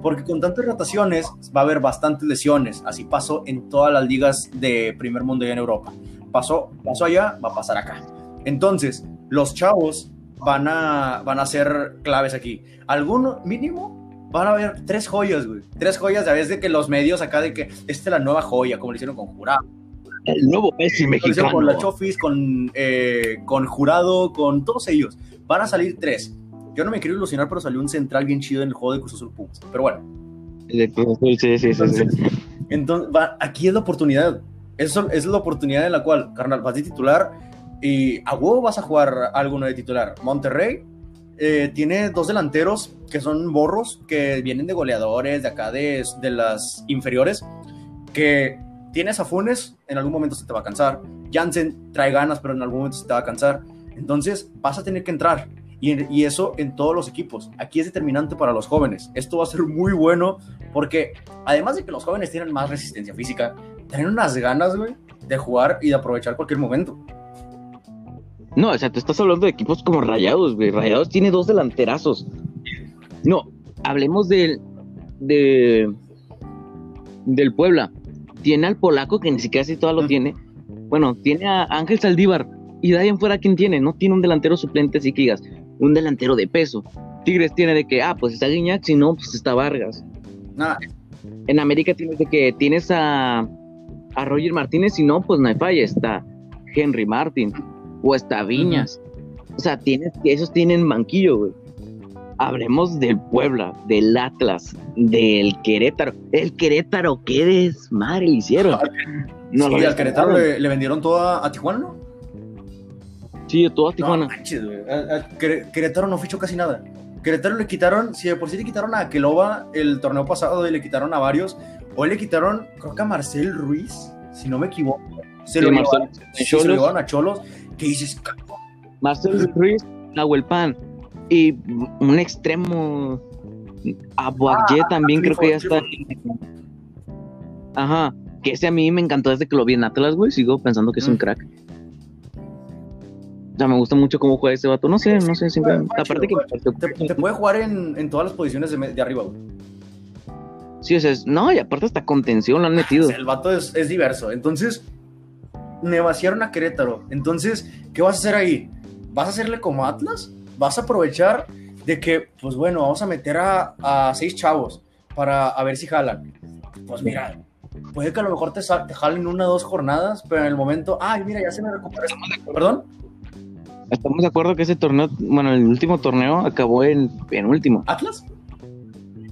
Porque con tantas rotaciones va a haber bastantes lesiones. Así pasó en todas las ligas de primer mundo y en Europa pasó, pasó allá, va a pasar acá. Entonces, los chavos van a, van a ser claves aquí. Alguno mínimo van a haber tres joyas, güey. Tres joyas, a veces de que los medios acá de que esta es la nueva joya, como lo hicieron con Jurado. El nuevo Messi mexicano. Con la Chofis, con, eh, con Jurado, con todos ellos. Van a salir tres. Yo no me quiero ilusionar, pero salió un central bien chido en el juego de Cruz Azul Pumas. Pero bueno. Sí, sí, sí. Entonces, entonces va, aquí es la oportunidad. Eso es la oportunidad en la cual, carnal, vas de titular y a huevo vas a jugar alguno de titular. Monterrey eh, tiene dos delanteros que son borros, que vienen de goleadores, de acá de, de las inferiores, que tienes a en algún momento se te va a cansar. Jansen trae ganas, pero en algún momento se te va a cansar. Entonces vas a tener que entrar. Y, eso en todos los equipos. Aquí es determinante para los jóvenes. Esto va a ser muy bueno porque además de que los jóvenes tienen más resistencia física, tienen unas ganas, güey, de jugar y de aprovechar cualquier momento. No, o sea, te estás hablando de equipos como Rayados, güey. Rayados tiene dos delanterazos. No, hablemos del. De, del Puebla. Tiene al polaco que ni siquiera si todo lo tiene. Bueno, tiene a Ángel Saldívar. Y de ahí en fuera, ¿quién tiene? No tiene un delantero suplente, así que digas, un delantero de peso. Tigres tiene de que, ah, pues está Guiñac, si no, pues está Vargas. Nada. En América tienes de que tienes a a Roger Martínez, si no, pues no hay falla, está Henry Martin o está Viñas. O sea, tienes, esos tienen banquillo, güey. Hablemos del Puebla, del Atlas, del Querétaro. El Querétaro, qué desmadre le hicieron. No, sí, al Querétaro le, vendieron todo a, Tijuana, ¿no? Sí, todo a Tijuana. No, Querétaro no fichó casi nada. Querétaro le quitaron, si de por sí le quitaron a Aqueloba el torneo pasado y le quitaron a varios, Hoy le quitaron, creo que a Marcel Ruiz, si no me equivoco. Se, lo, llevaron, a Cholos. ¿Qué dices? Marcel Ruiz, Nahuel Pan. Y un extremo. Abuaye ah, también creo que ya está. Ajá. Que ese a mí me encantó desde que lo vi en Atlas, güey. Sigo pensando que es un mm. crack. O sea, me gusta mucho cómo juega ese vato. No sé, no sé. Siempre, aparte que. Te, puede jugar en, en, todas las posiciones de, de arriba, güey. Sí, o sea, no, y aparte hasta contención lo han metido. El vato es, diverso. Entonces, me vaciaron a Querétaro. Entonces, ¿qué vas a hacer ahí? ¿Vas a hacerle como Atlas? ¿Vas a aprovechar de que, pues bueno, vamos a meter a, seis chavos para a ver si jalan? Pues mira, puede que a lo mejor te, te jalen una o dos jornadas, pero en el momento, ay, mira, ya se me recuperó. ¿Perdón? Estamos de acuerdo que ese torneo, bueno, el último torneo acabó en, en último. ¿Atlas?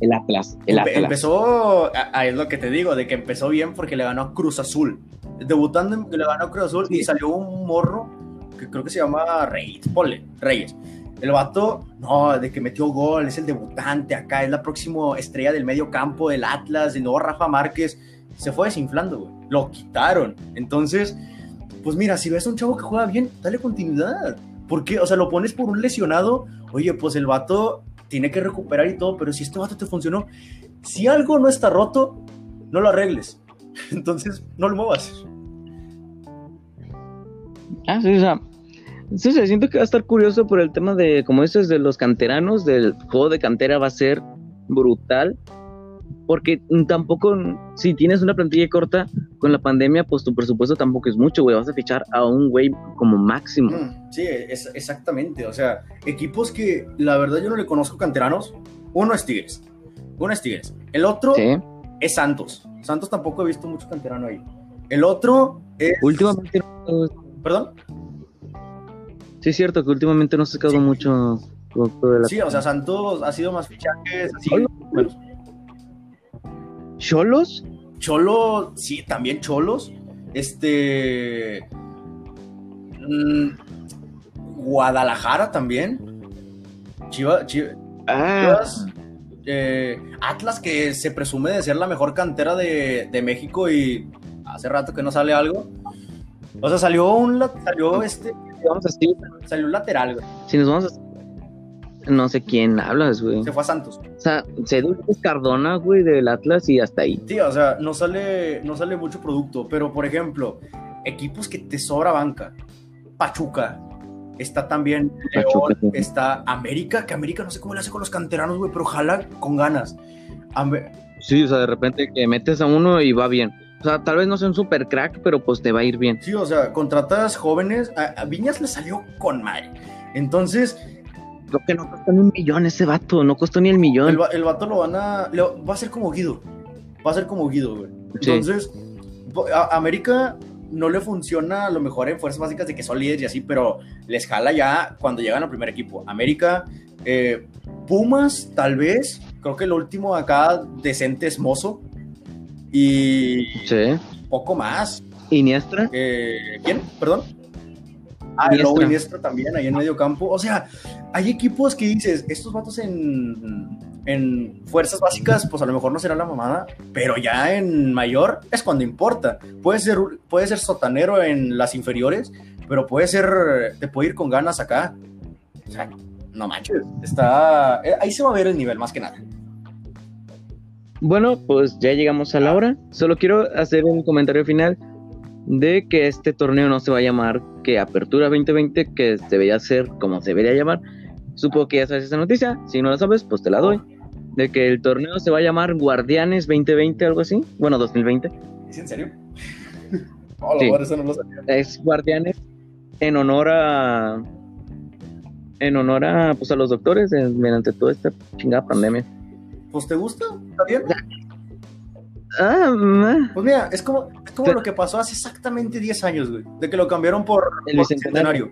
El Atlas. El Atlas. Empezó, ahí es lo que te digo, de que empezó bien porque le ganó a Cruz Azul. Debutando le ganó a Cruz Azul y salió un morro que creo que se llama Reyes, ponle, Reyes. El vato, no, de que metió gol, es el debutante acá, es la próxima estrella del medio campo del Atlas, de nuevo Rafa Márquez. Se fue desinflando, güey. Lo quitaron. Entonces, pues mira, si ves a un chavo que juega bien, dale continuidad. porque O sea, lo pones por un lesionado. Oye, pues el vato tiene que recuperar y todo, pero si este vato te funcionó, si algo no está roto, no lo arregles. [LAUGHS] Entonces, no lo muevas. Ah, sí, o sea, sí, sí, siento que va a estar curioso por el tema de, como dices, de los canteranos, del juego de cantera va a ser brutal, porque tampoco, si tienes una plantilla corta con la pandemia, pues tu presupuesto tampoco es mucho, güey, vas a fichar a un güey como máximo. Mm, sí, es, exactamente, o sea, equipos que la verdad yo no le conozco canteranos, uno es Tigres, uno es Tigres, el otro es Santos, Santos tampoco he visto mucho canterano ahí, el otro es... Últimamente... ¿Perdón? Sí, es cierto que últimamente no se ha sacado mucho. Sí, o sea, Santos ha sido más fichajes. Así, ¿Cholos? Cholo, sí, también Cholos. Este. Mm, Guadalajara también. Chivas. ah. Eh, Atlas, que se presume de ser la mejor cantera de, de México y hace rato que no sale algo. O sea, salió un salió este. Vamos así. Salió un lateral, güey. Si nos vamos a. No sé quién hablas, güey. Se fue a Santos. O sea, se es Cardona, güey, del Atlas y hasta ahí. Sí, o sea, no sale, no sale mucho producto. Pero, por ejemplo, equipos que te sobra banca. Pachuca. Está también Pachuca, está América, que América no sé cómo le hace con los canteranos, güey, pero ojalá con ganas. Sí, o sea, de repente que metes a uno y va bien. O sea, tal vez no sea un super crack, pero pues te va a ir bien. Sí, o sea, contratas jóvenes. A, Viñas le salió con madre. Entonces. Lo que no costó ni un millón ese vato, no costó ni el millón. El, el vato lo van a. va a ser como Guido. Va a ser como Guido, güey. Entonces, a América no le funciona a lo mejor en fuerzas básicas de que son líderes y así, pero les jala ya cuando llegan al primer equipo. América, eh, Pumas, tal vez. Creo que el último acá decente es Mozo. Y sí. poco más. ¿Iniestra? Eh, ¿Quién? Perdón. Ah, Iniestra. Iniestra también, ahí en medio campo. O sea, hay equipos que dices, estos vatos en, en fuerzas básicas, pues a lo mejor no será la mamada, pero ya en mayor es cuando importa. Puede ser, puede ser sotanero en las inferiores, pero puede ser, te puede ir con ganas acá. O sea, no manches, está, eh, ahí se va a ver el nivel más que nada. Bueno, pues ya llegamos a la hora. Solo quiero hacer un comentario final de que este torneo no se va a llamar que Apertura 2020, que debería ser como se debería llamar. Supongo que ya sabes esa noticia. Si no la sabes, pues te la doy. De que el torneo se va a llamar Guardianes 2020, algo así. Bueno, 2020. ¿Es en serio? [LAUGHS] sí. eso no lo sabía. Es Guardianes en honor a. En honor a, pues, a los doctores eh, mediante toda esta chingada pandemia pues te gusta, está bien. Ah, pues mira, es como, como lo que pasó hace exactamente 10 años, güey, de que lo cambiaron por el bicentenario.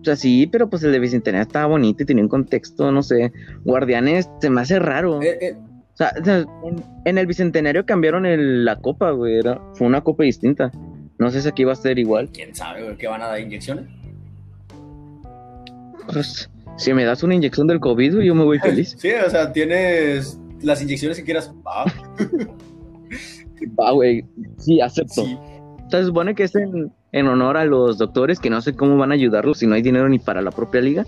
O sea, sí, pero pues el de Bicentenario estaba bonito y tenía un contexto, no sé. Guardianes se me hace raro. Eh, eh. O sea, en, el Bicentenario cambiaron la copa, güey. fue una copa distinta. No sé si aquí va a ser igual. ¿Quién sabe, güey? ¿Qué van a dar inyecciones? Pues si me das una inyección del COVID, yo me voy feliz. [LAUGHS] Sí, o sea, tienes las inyecciones que quieras. Va, [LAUGHS] va güey. Sí, acepto. Sí. se supone que es en, honor a los doctores, que no sé cómo van a ayudarlos si no hay dinero ni para la propia liga.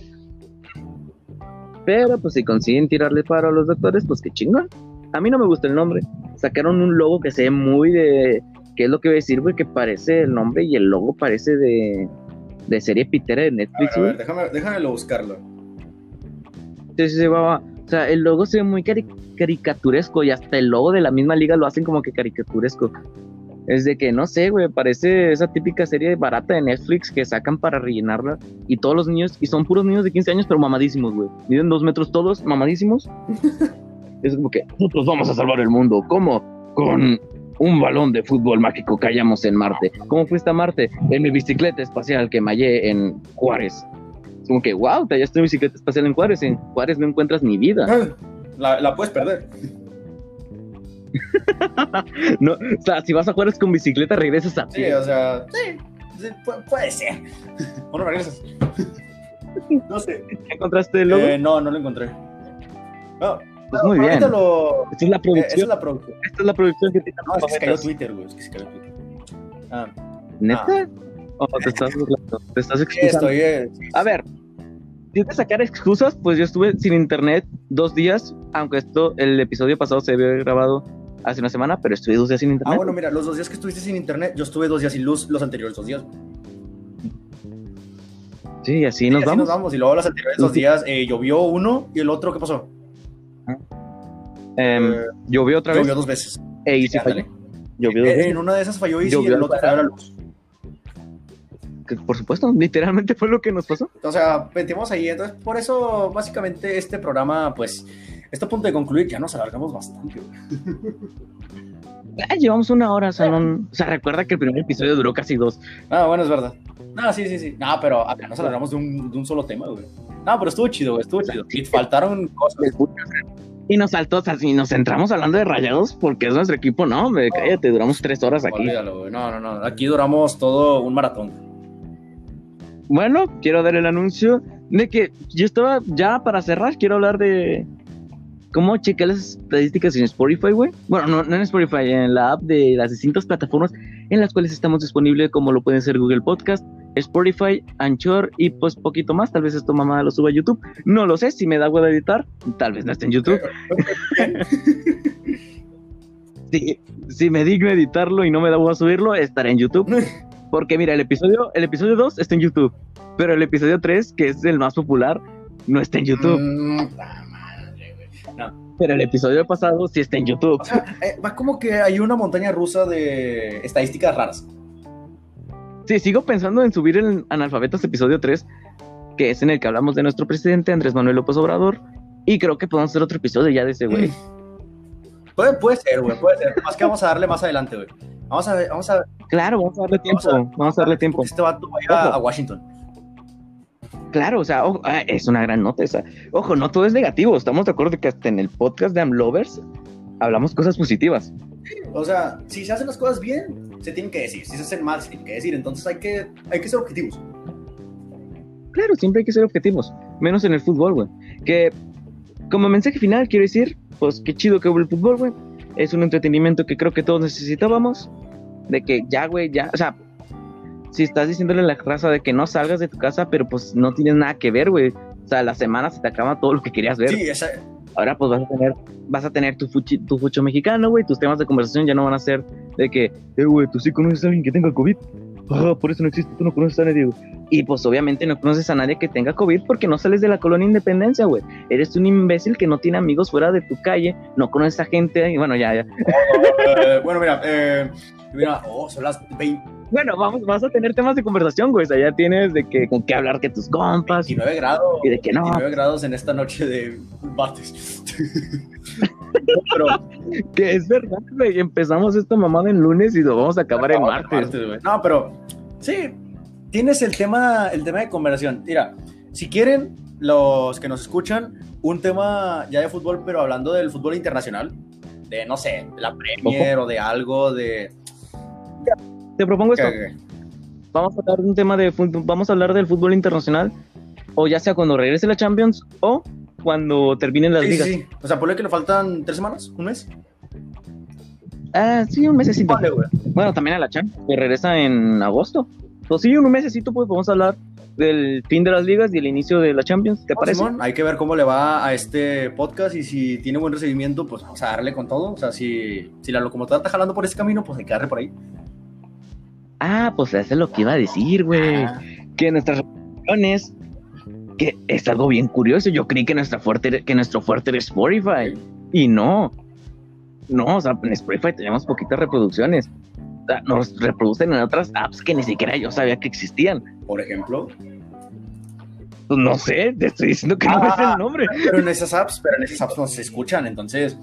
Pero pues si consiguen tirarle paro a los doctores, pues qué chingón. A mí no me gusta el nombre. Sacaron un logo que se ve muy de... ¿Qué es lo que voy a decir, güey? Que parece el nombre y el logo parece de, de serie pitera de Netflix. A ver, déjame, déjame buscarlo. Entonces, va, o sea, el logo se ve muy caricaturesco y hasta el logo de la misma liga lo hacen como que caricaturesco. Es de que, no sé, güey, parece esa típica serie barata de Netflix que sacan para rellenarla y todos los niños, y son puros niños de 15 años, pero mamadísimos, güey. Miden dos metros todos, mamadísimos. [LAUGHS] es como que nosotros vamos a salvar el mundo. ¿Cómo? Con un balón de fútbol mágico que hallamos en Marte. ¿Cómo fuiste a Marte? En mi bicicleta espacial que mallé en Juárez como que, wow, te hallaste bicicleta espacial en Juárez. En Juárez no encuentras ni vida. Ah, la, puedes perder. [LAUGHS] no, o sea, si vas a Juárez con bicicleta, regresas a Sí, o sea, sí, puede, ser. [LAUGHS] o no regresas. [LAUGHS] no sé. ¿Encontraste el logo? Eh, no, no lo encontré. No, pues muy bien. Lo... Esta es la producción. esta es la producción. Esta es la producción que te No, es que se cayó Twitter, güey. Es que se cayó Twitter. Ah. ¿Neta? Ah. ¿O te estás, te estás Estoy, A ver, si de sacar excusas, pues yo estuve sin internet dos días, aunque esto, el episodio pasado se había grabado hace una semana, pero estuve dos días sin Ah, internet. bueno, mira, los dos días que estuviste sin internet, yo estuve dos días sin luz, los anteriores dos días. Sí, así Y nos así vamos. nos vamos. Y luego los anteriores dos días eh, llovió uno y el otro, ¿qué pasó? Em, Eh, llovió otra vez. llovió dos veces. E y sí ándale. falló. Llovió dos Eh, veces. en una de esas falló y sí, Llovió en el otro falló la luz. Por supuesto, literalmente fue lo que nos pasó. O sea, metimos ahí. Entonces, por eso, básicamente, este programa, pues, está a punto de concluir. Ya nos alargamos bastante. Ah, llevamos una hora, o sea, no- o sea, recuerda que el primer episodio duró casi dos. Ah, bueno, es verdad. No, sí, sí, sí. No, pero acá nos alargamos de un, de un solo tema, güey. No, pero estuvo chido, güey. Estuvo chido. Y faltaron cosas. Y nos saltó, o sea, si nos centramos hablando de rayados, porque es nuestro equipo, no, me cállate, duramos tres horas aquí. Olvídalo, güey. No, no, no. Aquí duramos todo un maratón. Bueno, quiero dar el anuncio de que yo estaba ya para cerrar, quiero hablar de cómo chequé las estadísticas en Spotify, güey. Bueno, no, no en Spotify, en la app de las distintas plataformas en las cuales estamos disponibles, como lo pueden ser Google Podcast, Spotify, Anchor y pues poquito más. Tal vez esto mamá lo suba a YouTube. No lo sé, si me da huevo de editar, tal vez no esté en YouTube. [LAUGHS] Si, si me digno editarlo y no me da huevo subirlo, estará en YouTube. [LAUGHS] Porque mira, el episodio, el episodio 2 está en YouTube, pero el episodio 3, que es el más popular, no está en YouTube. Mm, la madre, güey. No. Pero el episodio pasado sí está en YouTube. O sea, eh, va como que hay una montaña rusa de estadísticas raras. Sí, sigo pensando en subir el Analfabetas episodio 3, que es en el que hablamos de nuestro presidente Andrés Manuel López Obrador. Y creo que podemos hacer otro episodio ya de ese güey. Puede, puede ser, güey, puede ser. Más que vamos a darle más adelante, güey. Vamos a, vamos a Claro, vamos a darle tiempo. Vamos a- Vamos a darle tiempo. este vato vaya a Washington. Claro, o sea, ojo, ah, es una gran nota esa. Ojo, no todo es negativo. Estamos de acuerdo que hasta en el podcast de Amlovers hablamos cosas positivas. O sea, si se hacen las cosas bien, se tienen que decir. Si se hacen mal, se tienen que decir. Entonces hay que, hay que ser objetivos. Claro, siempre hay que ser objetivos, menos en el fútbol, güey. Que como mensaje final quiero decir, pues qué chido que hubo el fútbol, güey. Es un entretenimiento que creo que todos necesitábamos. De que ya, güey, ya, o sea, si estás diciéndole a la raza de que no salgas de tu casa, pero pues no tienes nada que ver, güey. O sea, la semana se te acaba todo lo que querías ver. Sí, esa, Ahora pues vas a tener, vas a tener tu, fuchi- tu fucho mexicano, güey. Tus temas de conversación ya no van a ser de que, eh, güey, tú sí conoces a alguien que tenga COVID. Ah, por eso no existe, tú no conoces a nadie, güey. Y pues obviamente no conoces a nadie que tenga COVID porque no sales de la colonia Independencia, güey. Eres un imbécil que no tiene amigos fuera de tu calle, no conoces a gente, y bueno, ya, ya. eh, bueno, mira, eh, mira, oh, son las 20, Bueno, vamos, vas a tener temas de conversación, güey. O sea, ya tienes de que, con qué hablar que tus compas. 29 grados. Y de que no. 29 grados en esta noche de bates. Pero Que es verdad, güey. Empezamos esta mamada en lunes y lo vamos a acabar en martes. güey. No, pero sí, tienes el tema, el tema de conversación. Mira, si quieren, los que nos escuchan, un tema ya de fútbol, pero hablando del fútbol internacional, de no sé, de la Premier o de algo de. Te propongo esto. Vamos a hablar de un tema de fútbol, vamos a hablar del fútbol internacional, o ya sea cuando regrese la Champions o cuando terminen las Sí, ligas. sí. O sea, ponle que nos faltan tres semanas, un mes. Ah, sí, un mesecito. Vale. Bueno, también a la Champions, que regresa en agosto. Pues sí, un mesecito, pues vamos a hablar del fin de las ligas y el inicio de la Champions, ¿te No, parece? Simón, hay que ver cómo le va a este podcast y si tiene buen recibimiento, pues vamos a darle con todo. O sea, si, si la locomotora está jalando por ese camino, pues hay que darle por ahí. Ah, pues eso es lo que iba a decir, güey. Ah, Que nuestras opiniones, que es algo bien curioso. Yo creí que nuestra fuerte, que nuestro fuerte era Spotify. Y no. No, o sea, en Spotify tenemos poquitas reproducciones. O sea, nos reproducen en otras apps que ni siquiera yo sabía que existían. por ejemplo. Pues no sé, te estoy diciendo que no Ah. es el nombre. Pero en esas apps, pero en esas apps no se escuchan, entonces,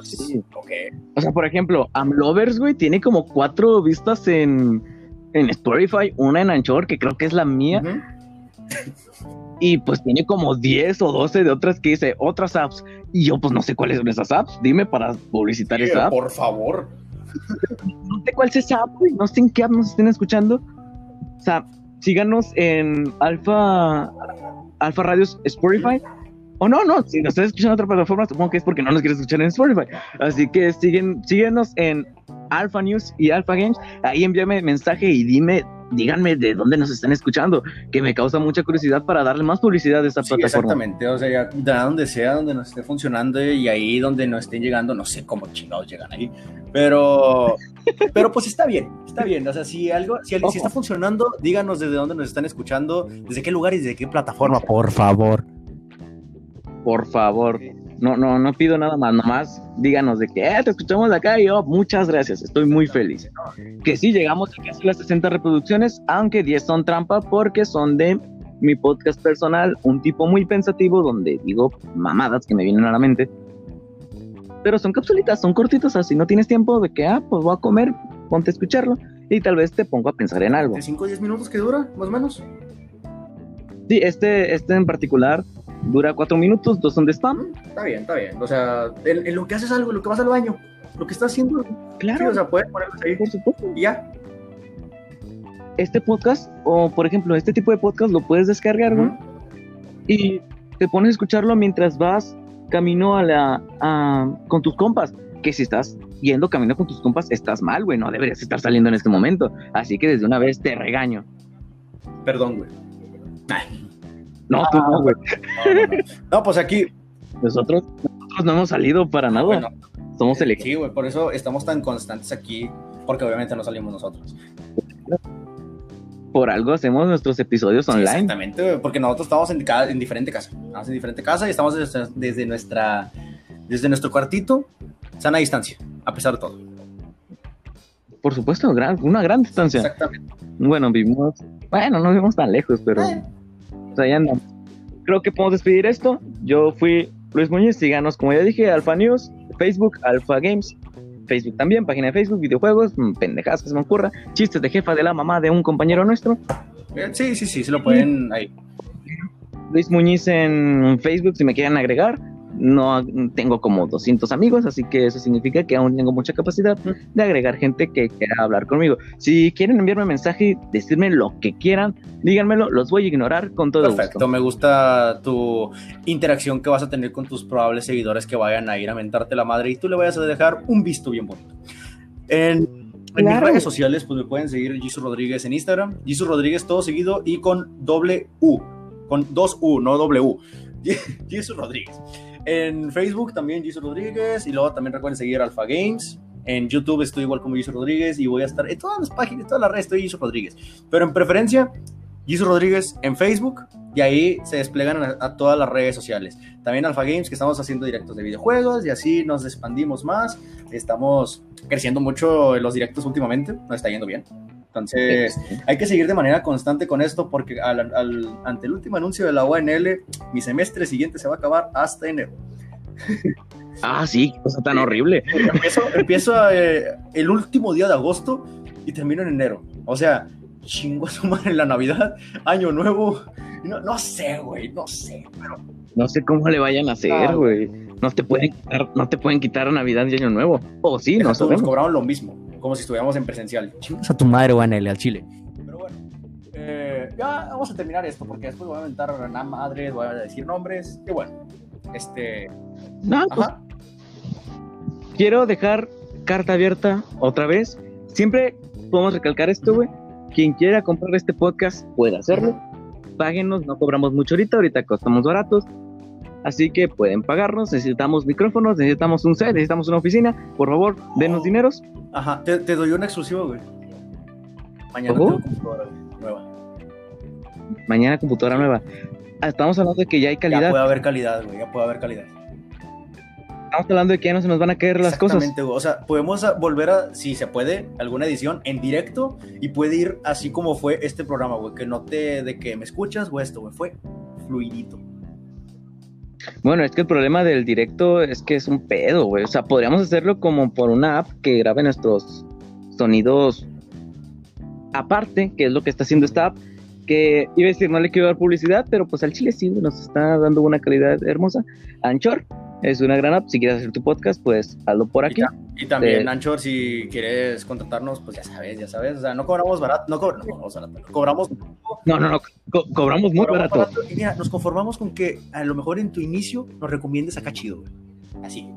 pues, Sí. O sea, por ejemplo, Amlovers, güey, tiene como cuatro vistas en, en Spotify, una en Anchor, que creo que es la mía, y pues tiene como 10 o 12 de otras que dice otras apps. Y yo, pues no sé cuáles son esas apps. Dime para publicitar Sí, esa app. por favor. No sé cuál es esa app, güey. No sé en qué app nos estén escuchando. O sea, síganos en Alfa, Alfa Radios Spotify. O no, no, si nos estás escuchando en otra plataforma, supongo que es porque no nos quieres escuchar en Spotify. Así que siguen, síguenos en Alpha News y Alpha Games. Ahí envíame mensaje y dime díganme de dónde nos están escuchando, que me causa mucha curiosidad para darle más publicidad a esta Sí, plataforma. exactamente. O sea, de donde sea, donde nos esté funcionando y ahí donde no estén llegando, no sé cómo chingados llegan ahí. Pero, [LAUGHS] pero pues está bien, está bien. O sea, si algo, si, si está funcionando, díganos desde dónde nos están escuchando, desde qué lugar y desde qué plataforma, por favor. Por favor. No, no, no pido nada más, nomás díganos de que eh, te escuchamos de acá y yo, muchas gracias, estoy muy feliz. Que sí, llegamos a casi las 60 reproducciones, aunque 10 son trampa porque son de mi podcast personal, un tipo muy pensativo donde digo mamadas que me vienen a la mente. Pero son capsulitas, son cortitas, así no tienes tiempo de que, ah, pues voy a comer, ponte a escucharlo y tal vez te pongo a pensar en algo. ¿De 5 o 10 minutos que dura, más o menos? Sí, este, este en particular dura 4 minutos, dos son de spam. Está bien, está bien. O sea, en, en lo que haces algo, en lo que vas al baño, lo que estás haciendo, Claro, sí, o sea, puedes ponerlos ahí por supuesto. y ya. este podcast, o por ejemplo, este tipo de podcast lo puedes descargar, Ujú. y te pones a escucharlo mientras vas camino a la, a- con tus compas. Que si estás yendo camino con tus compas, estás mal, güey, no deberías estar saliendo en este momento. Así que desde una vez te regaño. Perdón, güey. No, tú no, güey. No, no, no. No, pues aquí, Nosotros, nosotros no hemos salido para nada. bueno, Somos elegidos. sí, güey, por eso estamos tan constantes aquí, porque obviamente no salimos nosotros. Por algo hacemos nuestros episodios Sí, online. exactamente, güey, porque nosotros estamos en, cada- en diferente casa. Estamos en diferente casa y estamos desde, desde nuestra, desde nuestro cuartito, sana distancia, a pesar de todo. Por supuesto, gran- una gran distancia. Exactamente. Bueno, vivimos. Bueno, no vivimos tan lejos, pero. Eh. Andamos. Creo que podemos despedir esto. Yo fui Luis Muñiz. Síganos, como ya dije, Alfa News, Facebook, Alfa Games. Facebook también, página de Facebook, videojuegos, mm, pendejadas que se me ocurra, chistes de jefa de la mamá de un compañero nuestro. Eh, Sí, sí, sí, se lo pueden ahí. Luis Muñiz en Facebook, si me quieren agregar. No tengo como 200 amigos, así que eso significa que aún tengo mucha capacidad de agregar gente que quiera hablar conmigo. Si quieren enviarme mensaje y decirme lo que quieran, díganmelo, los voy a ignorar con todo Perfecto, gusto. me gusta tu interacción que vas a tener con tus probables seguidores que vayan a ir a mentarte la madre y tú le vayas a dejar un visto bien bonito. En, en mis redes sociales, pues me pueden seguir Jesús Rodríguez en Instagram, Jesús Rodríguez todo seguido y con doble U, con dos U, no doble [LAUGHS] U. Jesús Rodríguez. En Facebook también Jesús Rodríguez y luego también recuerden seguir Alpha Games. En YouTube estoy igual como Jesús Rodríguez y voy a estar en todas las páginas, en todas las redes estoy Jesús Rodríguez. Pero en preferencia, Jesús Rodríguez en Facebook y ahí se desplegan a, a todas las redes sociales. También Alpha Games, que estamos haciendo directos de videojuegos y así nos expandimos más. Estamos creciendo mucho en los directos últimamente, nos está yendo bien. Entonces, hay que seguir de manera constante con esto porque al- al- ante el último anuncio de la ONL, mi semestre siguiente se va a acabar hasta enero. Ah, sí, qué cosa tan horrible. Empiezo, empiezo eh, el último día de agosto y termino en enero. O sea, chingo a su madre la Navidad, Año Nuevo. No, no sé, güey, no sé. Pero No sé cómo le vayan a hacer, Ah, güey. No te pueden quitar, no te pueden quitar Navidad y Año Nuevo. O sí, no Deja tú, nos cobraron lo mismo, como si estuviéramos en presencial. Chingas a tu madre, ONL, al chile. Pero bueno, eh, ya vamos a terminar esto porque después voy a aventar a madres, voy a decir nombres. Y bueno, este. No, pues, Ajá. quiero dejar carta abierta otra vez. Siempre podemos recalcar esto, güey. Quien quiera comprar este podcast puede hacerlo. Páguenos, no cobramos mucho ahorita, ahorita costamos baratos. Así que pueden pagarnos, necesitamos micrófonos, necesitamos un set, necesitamos una oficina. Por favor, denos Oh. dineros. Ajá, te, te doy una exclusiva, güey. Mañana tengo computadora nueva. Mañana computadora nueva. Ah, Estamos hablando de que ya hay Ya calidad. puede haber calidad, güey, ya puede haber calidad. Estamos hablando de que ya no se nos van a caer las cosas. Exactamente, güey. O sea, podemos volver a, si se puede, alguna edición en directo y puede ir así como fue este programa, güey. Que no te, de que me escuchas o esto, güey. Fue fluidito. Bueno, es que el problema del directo es que es un pedo, güey. O sea, podríamos hacerlo como por una app que grabe nuestros sonidos aparte, que es lo que está haciendo esta app. Que iba a decir, no le quiero dar publicidad, pero pues al chile sí, güey, nos está dando una calidad hermosa. Anchor es una gran app. Si quieres hacer tu podcast, pues hazlo por aquí. Y también, Eh, Anchor, si quieres contratarnos, pues ya sabes, ya sabes. O sea, no cobramos barato, no, cobr- no cobramos barato, no cobramos No, no, no, co- cobramos muy cobramos barato. Y mira, nos conformamos con que a lo mejor en tu inicio nos recomiendes acá chido, güey. Así.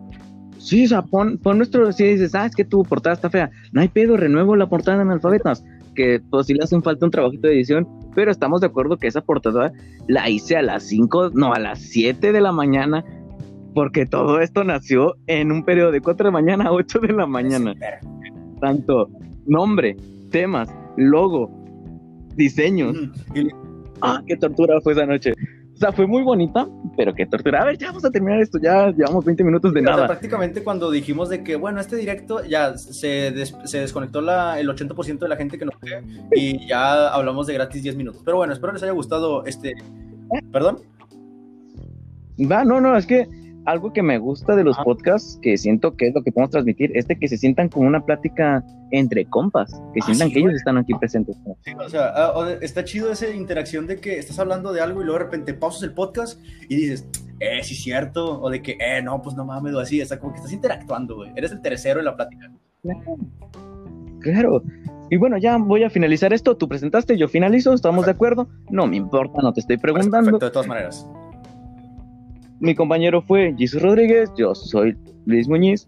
Sí, o sea, pon, pon nuestro, si dices, ah, es que tu portada está fea. No hay pedo, renuevo la portada en alfabetas. que pues sí le hacen falta un trabajito de edición, pero estamos de acuerdo que esa portada la hice a las 5, no, a las 7 de la mañana, porque todo esto nació en un periodo de 4 de la mañana a 8 de la mañana. Tanto nombre, temas, logo, diseños. Ah, qué tortura fue esa noche. O sea, fue muy bonita, pero qué tortura. A ver, ya vamos a terminar esto, ya llevamos 20 minutos de O sea, nada. prácticamente cuando dijimos de que, bueno, este directo ya se, des- se desconectó la, el 80% de la gente que nos ve y ya hablamos de gratis 10 minutos. Pero bueno, espero les haya gustado este... ¿Perdón? Va, no, no, es que algo que me gusta de los Ajá. podcasts, que siento que es lo que podemos transmitir, es de que se sientan como una plática entre compas, que Ah, sientan sí, que ellos están aquí presentes. Sí, o sea, ah, o- está chido esa interacción de que estás hablando de algo y luego de repente pausas el podcast y dices, eh, sí, cierto. O de que, eh, no, pues no mames, o así. Está como que estás interactuando, güey. Eres el tercero en la plática. Claro. Y bueno, ya voy a finalizar esto. Tú presentaste, yo finalizo, estamos de acuerdo. No me importa, no te estoy preguntando. Perfecto, de todas maneras. Mi compañero fue Jesus Rodríguez, yo soy Luis Muñiz.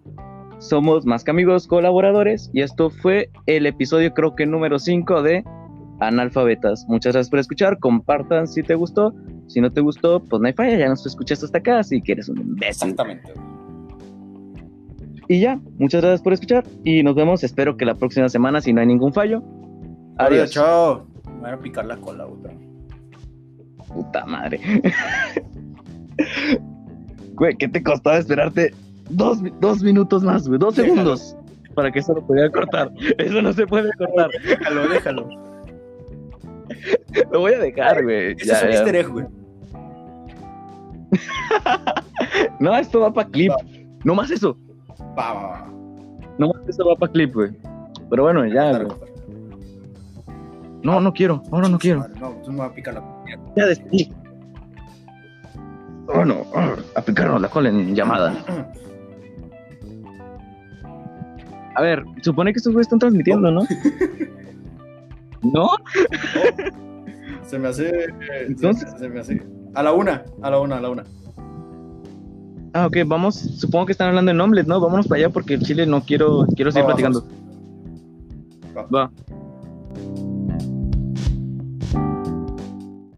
Somos más que amigos colaboradores y esto fue el episodio creo que número 5 de Analfabetas. Muchas gracias por escuchar, compartan si te gustó, si no te gustó, pues no hay falla, ya nos escuchaste hasta acá, así que eres un imbécil. Exactamente. Y ya, muchas gracias por escuchar y nos vemos, espero que la próxima semana si no hay ningún fallo. Adiós. Adiós. Chao. Me voy a picar la cola, pero- Puta madre. [LAUGHS] Güey, ¿qué te costaba esperarte dos, dos minutos más, güey? Dos Déjalo. segundos para que eso lo pudiera cortar. Eso no se puede cortar. Déjalo, déjalo. Lo voy a dejar, güey. Ya, es un easter egg, güey. [LAUGHS] No, esto va para clip. Va. No más eso. Va, va, va. No más eso va para clip, güey. Pero bueno, ya, güey. No, no quiero. Ahora no quiero. No, tú me vas a picar la. Ya despedí. Oh, no. oh, a picarnos la cola en llamada. A ver, supone que estos güeyes están transmitiendo, ¿no? [LAUGHS] ¿No? Se me hace. eh, Entonces- Se, se me hace. A la una, a la una, a la una. Ah, ok, vamos. Supongo que están hablando en Omelette, ¿no? Vámonos para allá porque el chile no quiero, quiero seguir Va, platicando. vamos. Va.